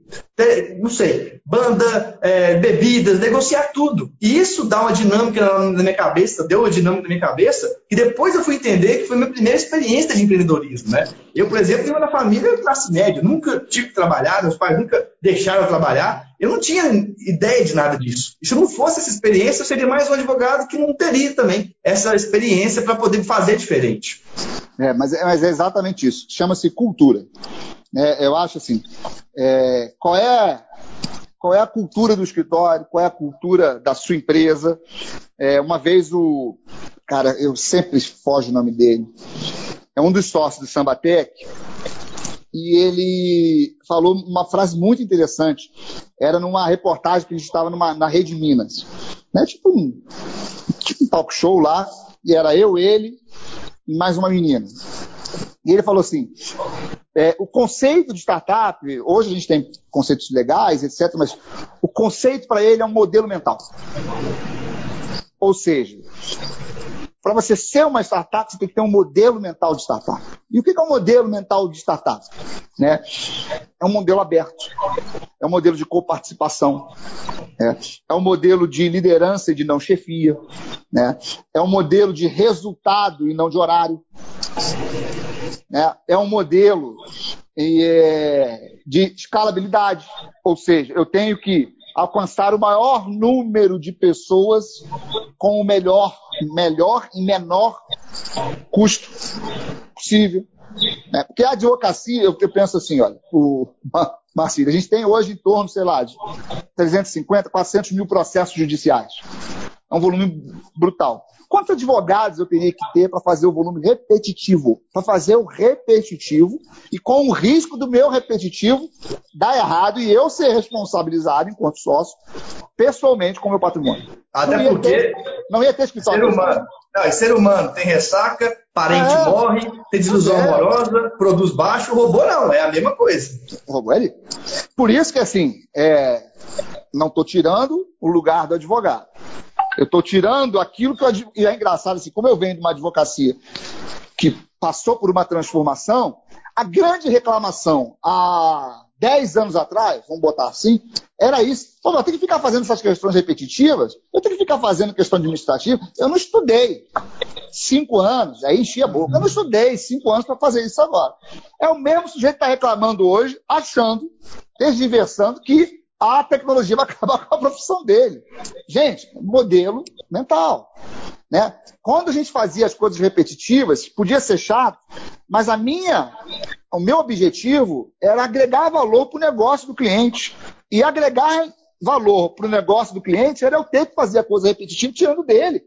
não sei, banda, é, bebidas, negociar tudo. E isso dá uma dinâmica na minha cabeça, deu uma dinâmica na minha cabeça, e depois eu fui entender que foi minha primeira experiência de empreendedorismo. Né? Eu, por exemplo, tenho uma família classe média, nunca tive que trabalhar, meus pais nunca deixaram eu trabalhar, eu não tinha ideia de nada disso. E se não fosse essa experiência, eu seria mais um advogado que não teria também essa experiência para poder fazer diferente. É, mas, é, mas é exatamente isso. Chama-se cultura. É, eu acho assim, é, qual é qual é a cultura do escritório, qual é a cultura da sua empresa. É, uma vez o cara, eu sempre foge o nome dele, é um dos sócios do Sambatec, e ele falou uma frase muito interessante. Era numa reportagem que a gente estava na Rede Minas. Né? Tipo, um, tipo um talk show lá, e era eu, ele e mais uma menina. E ele falou assim: é, o conceito de startup, hoje a gente tem conceitos legais, etc., mas o conceito para ele é um modelo mental. Ou seja, para você ser uma startup, você tem que ter um modelo mental de startup. E o que é um modelo mental de startup? Né? É um modelo aberto, é um modelo de coparticipação, né? é um modelo de liderança e de não chefia, né? é um modelo de resultado e não de horário, né? é um modelo é, de escalabilidade, ou seja, eu tenho que alcançar o maior número de pessoas com o melhor, melhor e menor custo possível. Né? Porque a advocacia, eu, eu penso assim, olha, o, Marcílio, a gente tem hoje em torno, sei lá, de 350, 400 mil processos judiciais. É um volume brutal. Quantos advogados eu teria que ter para fazer o volume repetitivo? Para fazer o repetitivo e com o risco do meu repetitivo dar errado e eu ser responsabilizado enquanto sócio, pessoalmente, com o meu patrimônio. Até não porque. Ter, não ia ter escritório. Ser humano. Não, e ser humano tem ressaca, parente é, morre, tem desilusão é. amorosa, produz baixo, robô não, é a mesma coisa. O robô é ali. Por isso que, assim, é, não estou tirando o lugar do advogado. Eu estou tirando aquilo que eu, e é engraçado assim, como eu venho de uma advocacia que passou por uma transformação, A grande reclamação há 10 anos atrás, vamos botar assim, era isso. Pô, eu tenho que ficar fazendo essas questões repetitivas, eu tenho que ficar fazendo questão administrativa. Eu não estudei cinco anos, aí enchi a boca. Eu não estudei cinco anos para fazer isso agora. É o mesmo sujeito que está reclamando hoje, achando, desdiversando, que a tecnologia vai acabar com a profissão dele. Gente, modelo mental. Né? Quando a gente fazia as coisas repetitivas, podia ser chato, mas a minha, o meu objetivo era agregar valor para o negócio do cliente. E agregar valor para o negócio do cliente era eu ter que fazer a coisa repetitiva tirando dele.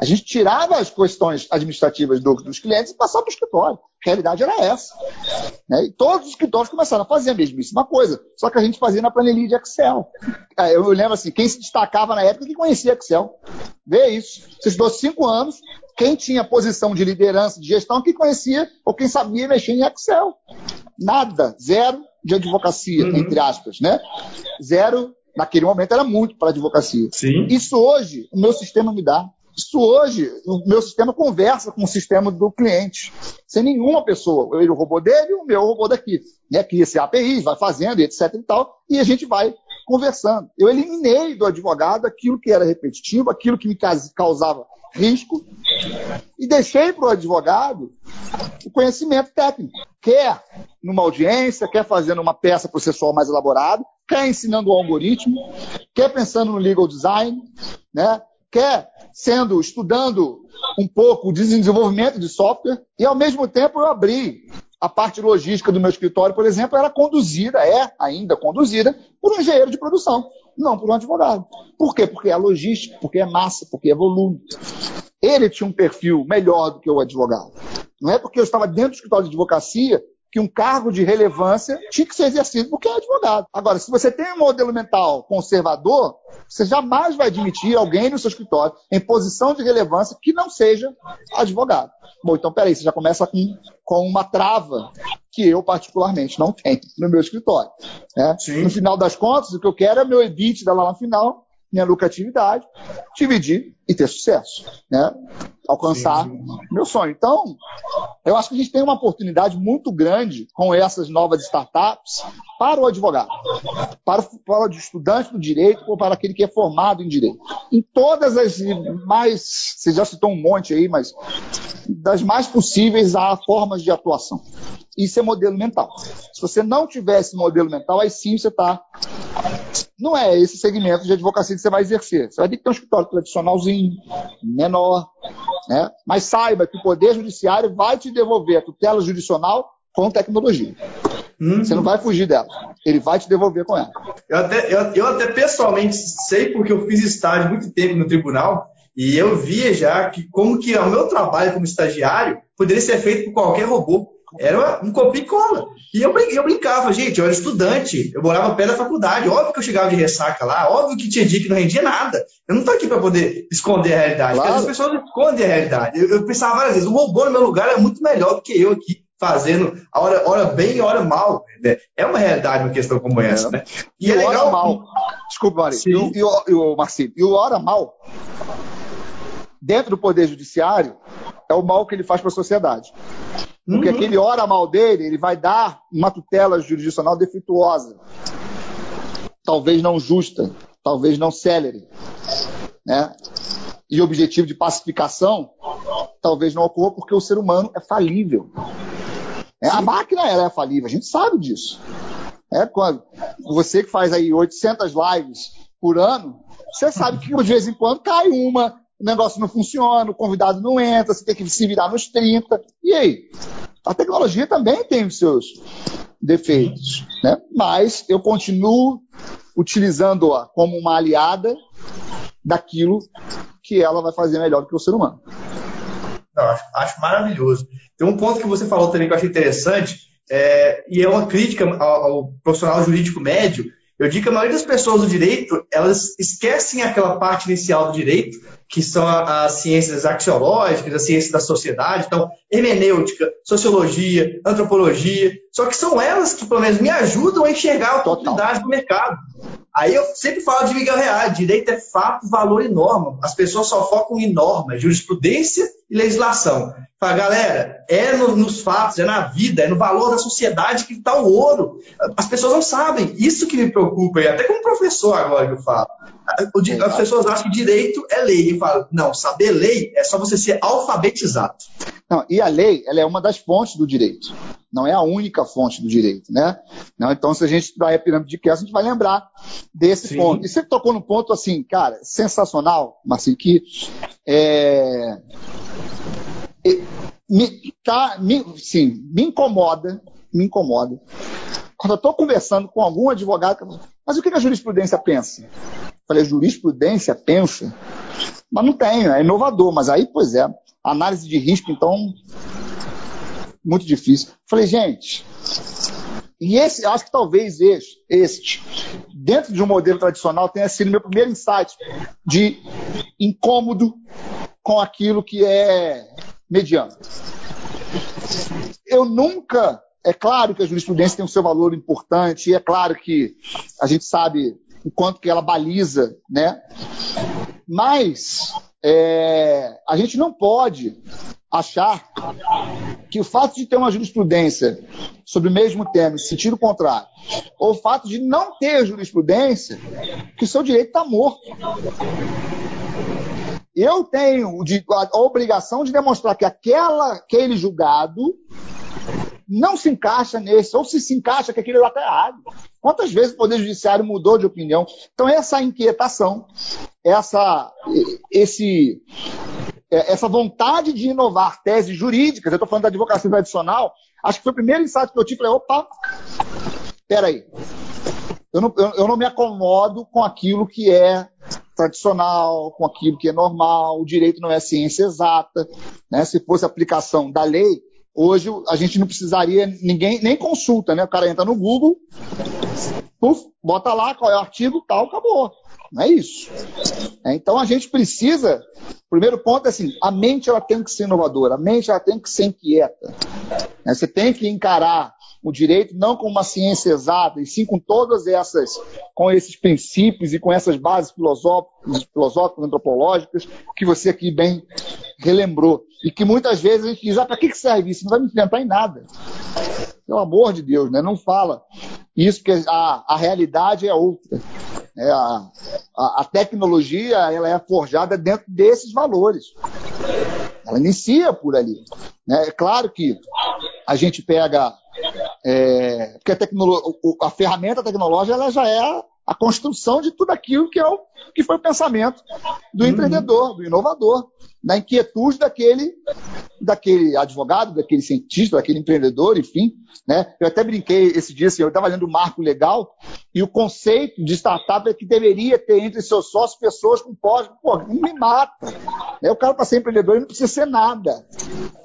A gente tirava as questões administrativas do, dos clientes e passava para o escritório. A realidade era essa. Né? E todos os escritórios começaram a fazer a mesmíssima coisa, só que a gente fazia na planilha de Excel. É, eu lembro assim, quem se destacava na época que conhecia Excel. Vê isso. Você estudou cinco anos, quem tinha posição de liderança, de gestão, que conhecia ou quem sabia mexer em Excel. Nada, zero de advocacia, uhum. entre aspas, né? Zero, naquele momento era muito para advocacia. Sim. Isso hoje, o meu sistema me dá. Isso hoje, o meu sistema conversa com o sistema do cliente, sem nenhuma pessoa. Ele, o robô dele, o meu robô daqui. E aqui esse API, vai fazendo, etc e tal, e a gente vai conversando. Eu eliminei do advogado aquilo que era repetitivo, aquilo que me causava risco, e deixei para o advogado o conhecimento técnico. Quer numa audiência, quer fazendo uma peça processual mais elaborada, quer ensinando o algoritmo, quer pensando no legal design, né? Quer sendo, estudando um pouco o desenvolvimento de software, e ao mesmo tempo eu abri a parte logística do meu escritório, por exemplo, era conduzida, é ainda conduzida, por um engenheiro de produção, não por um advogado. Por quê? Porque é logística, porque é massa, porque é volume. Ele tinha um perfil melhor do que o advogado. Não é porque eu estava dentro do escritório de advocacia que um cargo de relevância tinha que ser exercido porque é advogado. Agora, se você tem um modelo mental conservador, você jamais vai admitir alguém no seu escritório em posição de relevância que não seja advogado. Bom, então peraí, você já começa com, com uma trava que eu particularmente não tenho no meu escritório. Né? No final das contas, o que eu quero é meu EBITDA lá no final minha lucratividade, dividir e ter sucesso, né? Alcançar sim, sim. meu sonho. Então, eu acho que a gente tem uma oportunidade muito grande com essas novas startups para o advogado, para o, para o estudante do direito ou para aquele que é formado em direito. Em todas as mais, você já citou um monte aí, mas das mais possíveis há formas de atuação. Isso é modelo mental. Se você não tiver esse modelo mental, aí sim você está não é esse segmento de advocacia que você vai exercer. Você vai ter que ter um escritório tradicionalzinho, menor, né? mas saiba que o Poder Judiciário vai te devolver a tutela judicional com tecnologia. Uhum. Você não vai fugir dela. Ele vai te devolver com ela. Eu até, eu, eu até pessoalmente sei, porque eu fiz estágio muito tempo no tribunal, e eu via já que como que o meu trabalho como estagiário poderia ser feito por qualquer robô. Era um copia e cola. E eu, eu brincava, gente, eu era estudante, eu morava perto da faculdade, óbvio que eu chegava de ressaca lá, óbvio que tinha dia que não rendia nada. Eu não estou aqui para poder esconder a realidade, claro. porque as pessoas escondem a realidade. Eu, eu, pensava várias vezes, o robô no meu lugar é muito melhor do que eu aqui, fazendo a hora, hora bem e hora mal. Né? É uma realidade uma questão como essa, né? E, e é legal. Hora mal. Desculpa, Mari. E, e, e, o Marcinho, e o hora mal, dentro do Poder Judiciário, é o mal que ele faz para a sociedade. Porque uhum. aquele hora mal dele, ele vai dar uma tutela jurisdicional defeituosa. Talvez não justa, talvez não célere. Né? E o objetivo de pacificação talvez não ocorra porque o ser humano é falível. É, a máquina ela é falível, a gente sabe disso. É, quando você que faz aí 800 lives por ano, você sabe que de vez em quando cai uma, o negócio não funciona, o convidado não entra, você tem que se virar nos 30. E aí? A tecnologia também tem os seus defeitos, né? mas eu continuo utilizando-a como uma aliada daquilo que ela vai fazer melhor do que o ser humano. Não, acho, acho, maravilhoso. Tem um ponto que você falou também que eu achei interessante, é, e é uma crítica ao, ao profissional jurídico médio, eu digo que a maioria das pessoas do direito, elas esquecem aquela parte inicial do direito, que são as ciências axiológicas, as ciências da sociedade, então, hermenêutica, sociologia, antropologia, só que são elas que, pelo menos, me ajudam a enxergar a oportunidade do mercado. Aí eu sempre falo de Miguel Real, direito é fato, valor e norma. As pessoas só focam em norma, jurisprudência e legislação. Fala, galera, é no, nos fatos, é na vida, é no valor da sociedade que está o ouro. As pessoas não sabem. Isso que me preocupa, e até como professor agora que eu falo. As pessoas acham que direito é lei. E falo, não, saber lei é só você ser alfabetizado. Não, e a lei ela é uma das fontes do direito. Não é a única fonte do direito, né? Não, então, se a gente estudar a pirâmide de Kelsen, a gente vai lembrar desse Sim. ponto. E você tocou no ponto assim, cara, sensacional, Marcinho, que é, me, tá, me, sim, me incomoda, me incomoda. Quando eu estou conversando com algum advogado, mas o que a jurisprudência pensa? Eu falei, jurisprudência pensa? Mas não tem, é inovador. Mas aí, pois é, análise de risco, então, muito difícil. Falei, gente, e esse, acho que talvez este, este, dentro de um modelo tradicional, tenha sido meu primeiro insight de incômodo com aquilo que é mediano. Eu nunca. É claro que a jurisprudência tem o seu valor importante, e é claro que a gente sabe o quanto que ela baliza, né? Mas é, a gente não pode achar que o fato de ter uma jurisprudência sobre o mesmo tema, em sentido contrário, ou o fato de não ter jurisprudência, que o seu direito está morto. Eu tenho a obrigação de demonstrar que aquela, aquele julgado não se encaixa nesse, ou se se encaixa que aquele lá está errado. Quantas vezes o Poder Judiciário mudou de opinião? Então, essa inquietação, essa, esse, é, essa vontade de inovar teses jurídicas, eu estou falando da advocacia tradicional, acho que foi o primeiro insight que eu tive, falei, opa, peraí, eu não, eu, eu não me acomodo com aquilo que é tradicional, com aquilo que é normal, o direito não é ciência exata. Né? Se fosse aplicação da lei, hoje a gente não precisaria, ninguém nem consulta, né? O cara entra no Google, puf, bota lá qual é o artigo, tal, acabou. Não é isso. É, então a gente precisa. Primeiro ponto é assim: a mente ela tem que ser inovadora, a mente ela tem que ser inquieta. É, você tem que encarar o direito não como uma ciência exata, e sim com todas essas, com esses princípios e com essas bases filosóficas, filosóficas antropológicas, que você aqui bem relembrou. E que muitas vezes a gente diz, ah, para que serve isso? Não vai me enfrentar em nada. Pelo amor de Deus, né? não fala isso, porque a, a realidade é outra. É, a, a, a tecnologia ela é forjada dentro desses valores. Ela inicia por ali. Né? É claro que a gente pega é, porque a, a, ferramenta tecnológica ela já é a construção de tudo aquilo que, é o, que foi o pensamento do uhum. empreendedor, do inovador, da inquietude daquele, daquele advogado, daquele cientista, daquele empreendedor, enfim. Né? Eu até brinquei esse dia, assim, eu estava lendo o Marco Legal, e o conceito de startup é que deveria ter entre seus sócios pessoas com pós. Pô, não me mata. Né? O cara, para ser empreendedor, ele não precisa ser nada.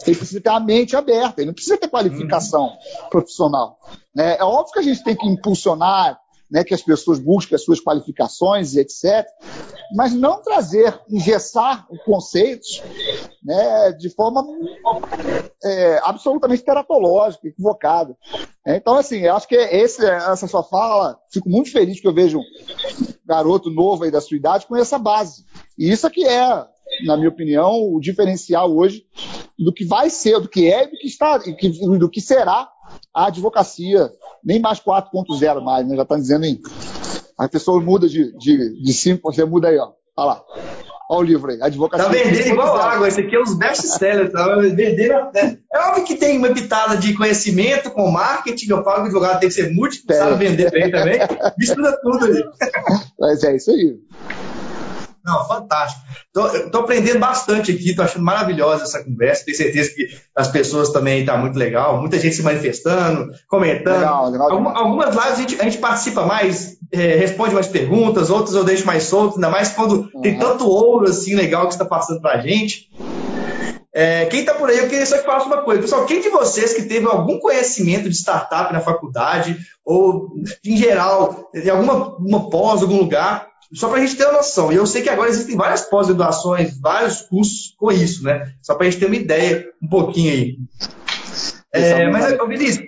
Ele precisa ter a mente aberta, ele não precisa ter qualificação uhum. profissional. Né? É óbvio que a gente tem que impulsionar né, que as pessoas busquem as suas qualificações e etc. Mas não trazer, engessar os conceitos né, de forma é, absolutamente teratológica, equivocada. Então, assim, eu acho que esse, essa sua fala, fico muito feliz que eu vejo um garoto novo aí da sua idade com essa base. E isso aqui é, na minha opinião, o diferencial hoje do que vai ser, do que é e do que, está, do que será a advocacia, nem mais 4.0 mais, né? já está dizendo aí. A pessoa muda de, de, de 5, você muda aí, ó. Olha lá. Olha o livro aí, Advocacia. Tá vendendo igual água, esse aqui é os best-sellers. Tá vendendo, né? É óbvio que tem uma pitada de conhecimento com marketing, eu falo que o advogado tem que ser múltiplo, sabe vender bem também. Mistura tudo aí. Mas é isso aí. Não, fantástico. Estou aprendendo bastante aqui, estou achando maravilhosa essa conversa. Tenho certeza que as pessoas também está muito legal. Muita gente se manifestando, comentando. Legal, legal algumas lives a gente, a gente participa mais, é, responde mais perguntas, outras eu deixo mais solto, ainda mais quando uhum. tem tanto ouro assim legal que está passando para a gente. É, quem está por aí, eu queria só que falasse uma coisa. Pessoal, quem de vocês que teve algum conhecimento de startup na faculdade, ou em geral, em alguma uma pós, algum lugar, só para a gente ter uma noção. E eu sei que agora existem várias pós-graduações, vários cursos com isso, né? Só para a gente ter uma ideia um pouquinho aí. É, mas, ô, Vinícius,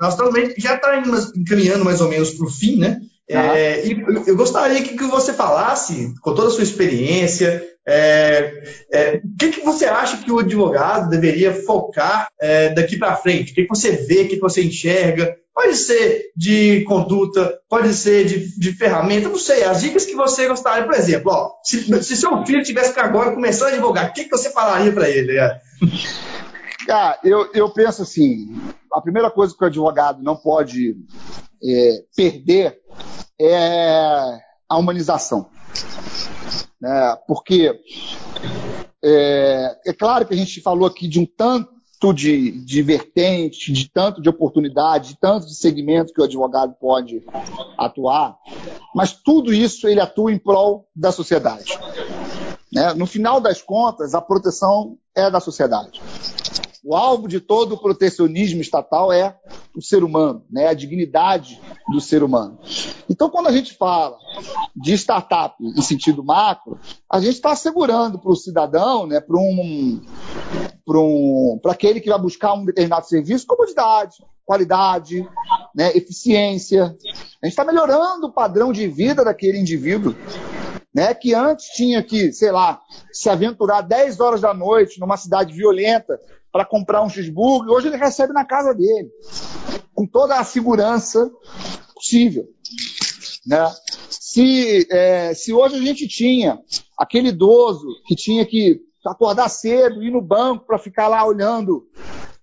nós também já está encaminhando mais ou menos para o fim, né? É, e eu gostaria que, que você falasse, com toda a sua experiência, é, é, o que, que você acha que o advogado deveria focar é, daqui para frente? O que, que você vê, o que, que você enxerga? Pode ser de conduta, pode ser de, de ferramenta, não sei. As dicas que você gostaria, por exemplo, ó, se, se seu filho tivesse agora começando a advogar, o que, que você falaria para ele? Ah, eu, eu penso assim: a primeira coisa que o advogado não pode é, perder é a humanização. Né? Porque é, é, claro que a gente falou aqui de um tanto de, de vertente, de tanto de oportunidade, de tanto de segmento que o advogado pode atuar, mas tudo isso ele atua em prol da sociedade. Né? No final das contas, a proteção é da sociedade. O alvo de todo o protecionismo estatal é o ser humano, né? a dignidade do ser humano. Então, quando a gente fala de startup em sentido macro, a gente está assegurando para o cidadão, né, para um, um, aquele que vai buscar um determinado serviço, comodidade, qualidade, né, eficiência. A gente está melhorando o padrão de vida daquele indivíduo. Né, que antes tinha que, sei lá, se aventurar 10 horas da noite numa cidade violenta para comprar um cheeseburger, hoje ele recebe na casa dele, com toda a segurança possível. Né? Se, é, se hoje a gente tinha aquele idoso que tinha que acordar cedo, ir no banco para ficar lá olhando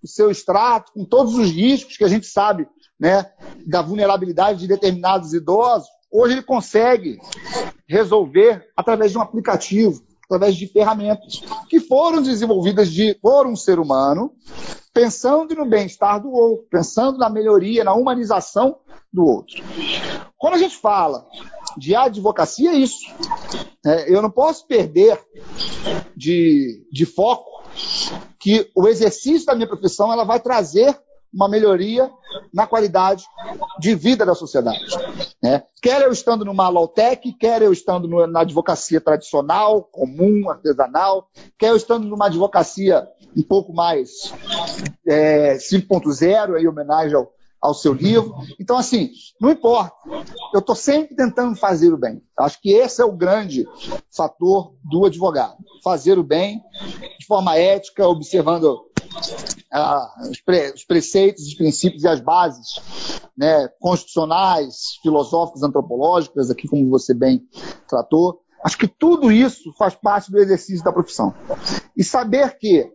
o seu extrato, com todos os riscos que a gente sabe né, da vulnerabilidade de determinados idosos, hoje ele consegue resolver através de um aplicativo, através de ferramentas que foram desenvolvidas de, por um ser humano, pensando no bem-estar do outro, pensando na melhoria, na humanização do outro. Quando a gente fala de advocacia, é isso. É, eu não posso perder de, de foco que o exercício da minha profissão ela vai trazer uma melhoria na qualidade de vida da sociedade. Né? Quer eu estando numa Lautec, quer eu estando no, na advocacia tradicional, comum, artesanal, quer eu estando numa advocacia um pouco mais é, 5.0, em homenagem ao, ao seu livro. Então, assim, não importa. Eu estou sempre tentando fazer o bem. Acho que esse é o grande fator do advogado. Fazer o bem de forma ética, observando ah, os, pre, os, preceitos, os princípios e as bases né, constitucionais, filosóficas, antropológicas, aqui como você bem tratou. Acho que tudo isso faz parte do exercício da profissão. E saber que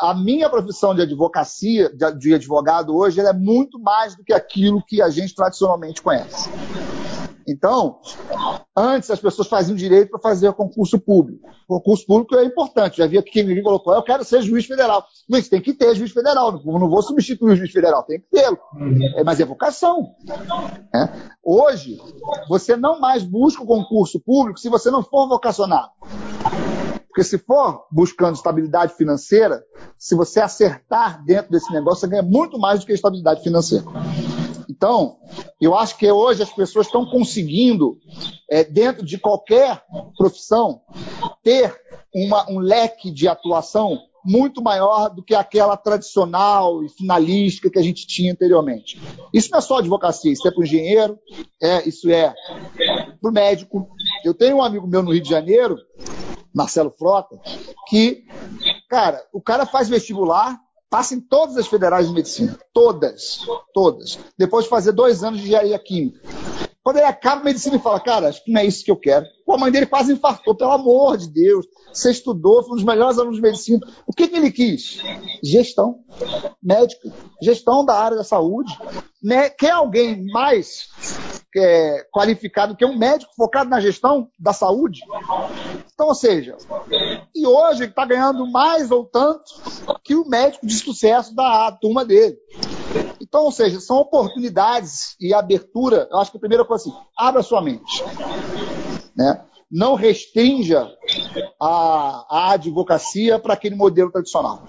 a minha profissão de advocacia, de advogado hoje, é muito mais do que aquilo que a gente tradicionalmente conhece. Então, antes as pessoas faziam direito para fazer concurso público. O concurso público é importante. Já vi aqui quem me colocou, eu quero ser juiz federal. Mas tem que ter juiz federal. Não vou substituir o juiz federal, tem que tê-lo. É, mas é vocação. É. Hoje, você não mais busca o concurso público se você não for vocacionado. Porque se for buscando estabilidade financeira, se você acertar dentro desse negócio, você ganha muito mais do que estabilidade financeira. Então, eu acho que hoje as pessoas estão conseguindo, é, dentro de qualquer profissão, ter uma, um leque de atuação muito maior do que aquela tradicional e finalística que a gente tinha anteriormente. Isso não é só advocacia, isso é para o engenheiro, é, isso é para o médico. Eu tenho um amigo meu no Rio de Janeiro, Marcelo Frota, que, cara, o cara faz vestibular, Passa em todas as federais de medicina. Todas. Todas. Depois de fazer dois anos de engenharia química. Quando ele acaba a medicina e fala, cara, acho que não é isso que eu quero. Pô, a mãe dele quase infartou, pelo amor de Deus. Você estudou, foi um dos melhores alunos de medicina. O que, que ele quis? Gestão. Médico. Gestão da área da saúde. Né? Quer alguém mais é, qualificado que um médico focado na gestão da saúde? Então, ou seja, e hoje ele está ganhando mais ou tanto que o médico de sucesso da turma dele. Então, ou seja, são oportunidades e abertura. Eu acho que a primeira coisa assim, abra sua mente. Né? Não restrinja a, a advocacia para aquele modelo tradicional.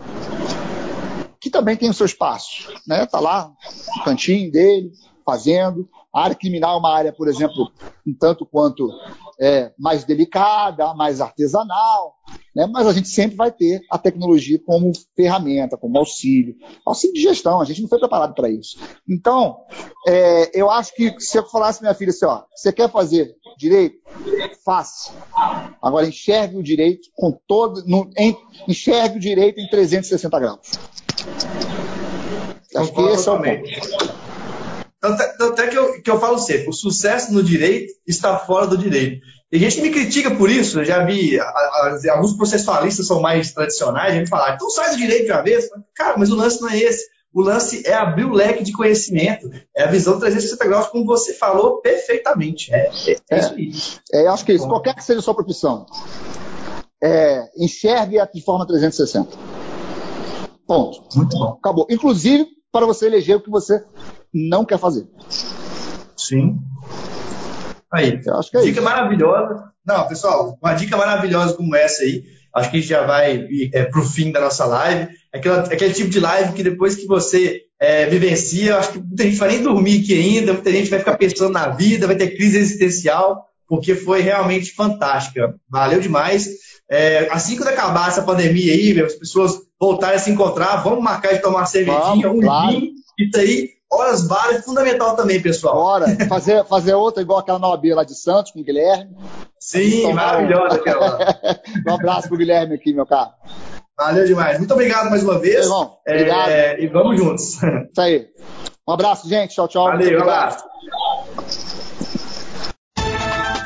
Que também tem o seu espaço. Está né? Tá lá no cantinho dele, fazendo. A área criminal é uma área, por exemplo, um tanto quanto é, mais delicada, mais artesanal. né? mas a gente sempre vai ter a tecnologia como ferramenta, como auxílio, auxílio de gestão, a gente não foi preparado para isso. Então, é, eu acho que se eu falasse minha filha assim, ó, você quer fazer direito? Faça. Agora enxergue o direito com todo, no, em, enxergue o direito em 360 graus. Acho que esse é o ponto. Tanto, é, tanto é que eu, que eu falo sempre, o sucesso no direito está fora do direito. E a gente me critica por isso, eu já vi, a, a, alguns processualistas são mais tradicionais, a gente fala, então sai do direito de uma vez. Cara, mas o lance não é esse. O lance é abrir o leque de conhecimento, é a visão 360 graus, como você falou perfeitamente. É, é, é isso aí. É, acho que é isso, qualquer que seja a sua profissão, é, enxergue-a de forma 360. Ponto. Muito bom. Acabou. Inclusive, para você eleger o que você não quer fazer. Sim. Aí, Eu acho que é dica isso. maravilhosa. Não, pessoal, uma dica maravilhosa como essa aí, acho que a gente já vai é, para o fim da nossa live. Aquela, aquele tipo de live que depois que você é, vivencia, acho que muita gente vai nem dormir aqui ainda, muita gente vai ficar pensando na vida, vai ter crise existencial, porque foi realmente fantástica. Valeu demais. É, assim que acabar essa pandemia aí, as pessoas voltarem a se encontrar, vamos marcar de tomar cervejinha, vamos, um claro. vinho, isso aí Horas bar é fundamental também, pessoal. Bora, fazer, fazer outra igual aquela na OAB lá de Santos, com o Guilherme. Sim, maravilhosa aquela. um abraço pro Guilherme aqui, meu caro. Valeu demais. Muito obrigado mais uma vez. Irmão, obrigado. É, e vamos juntos. Isso aí. Um abraço, gente. Tchau, tchau. Valeu, um abraço.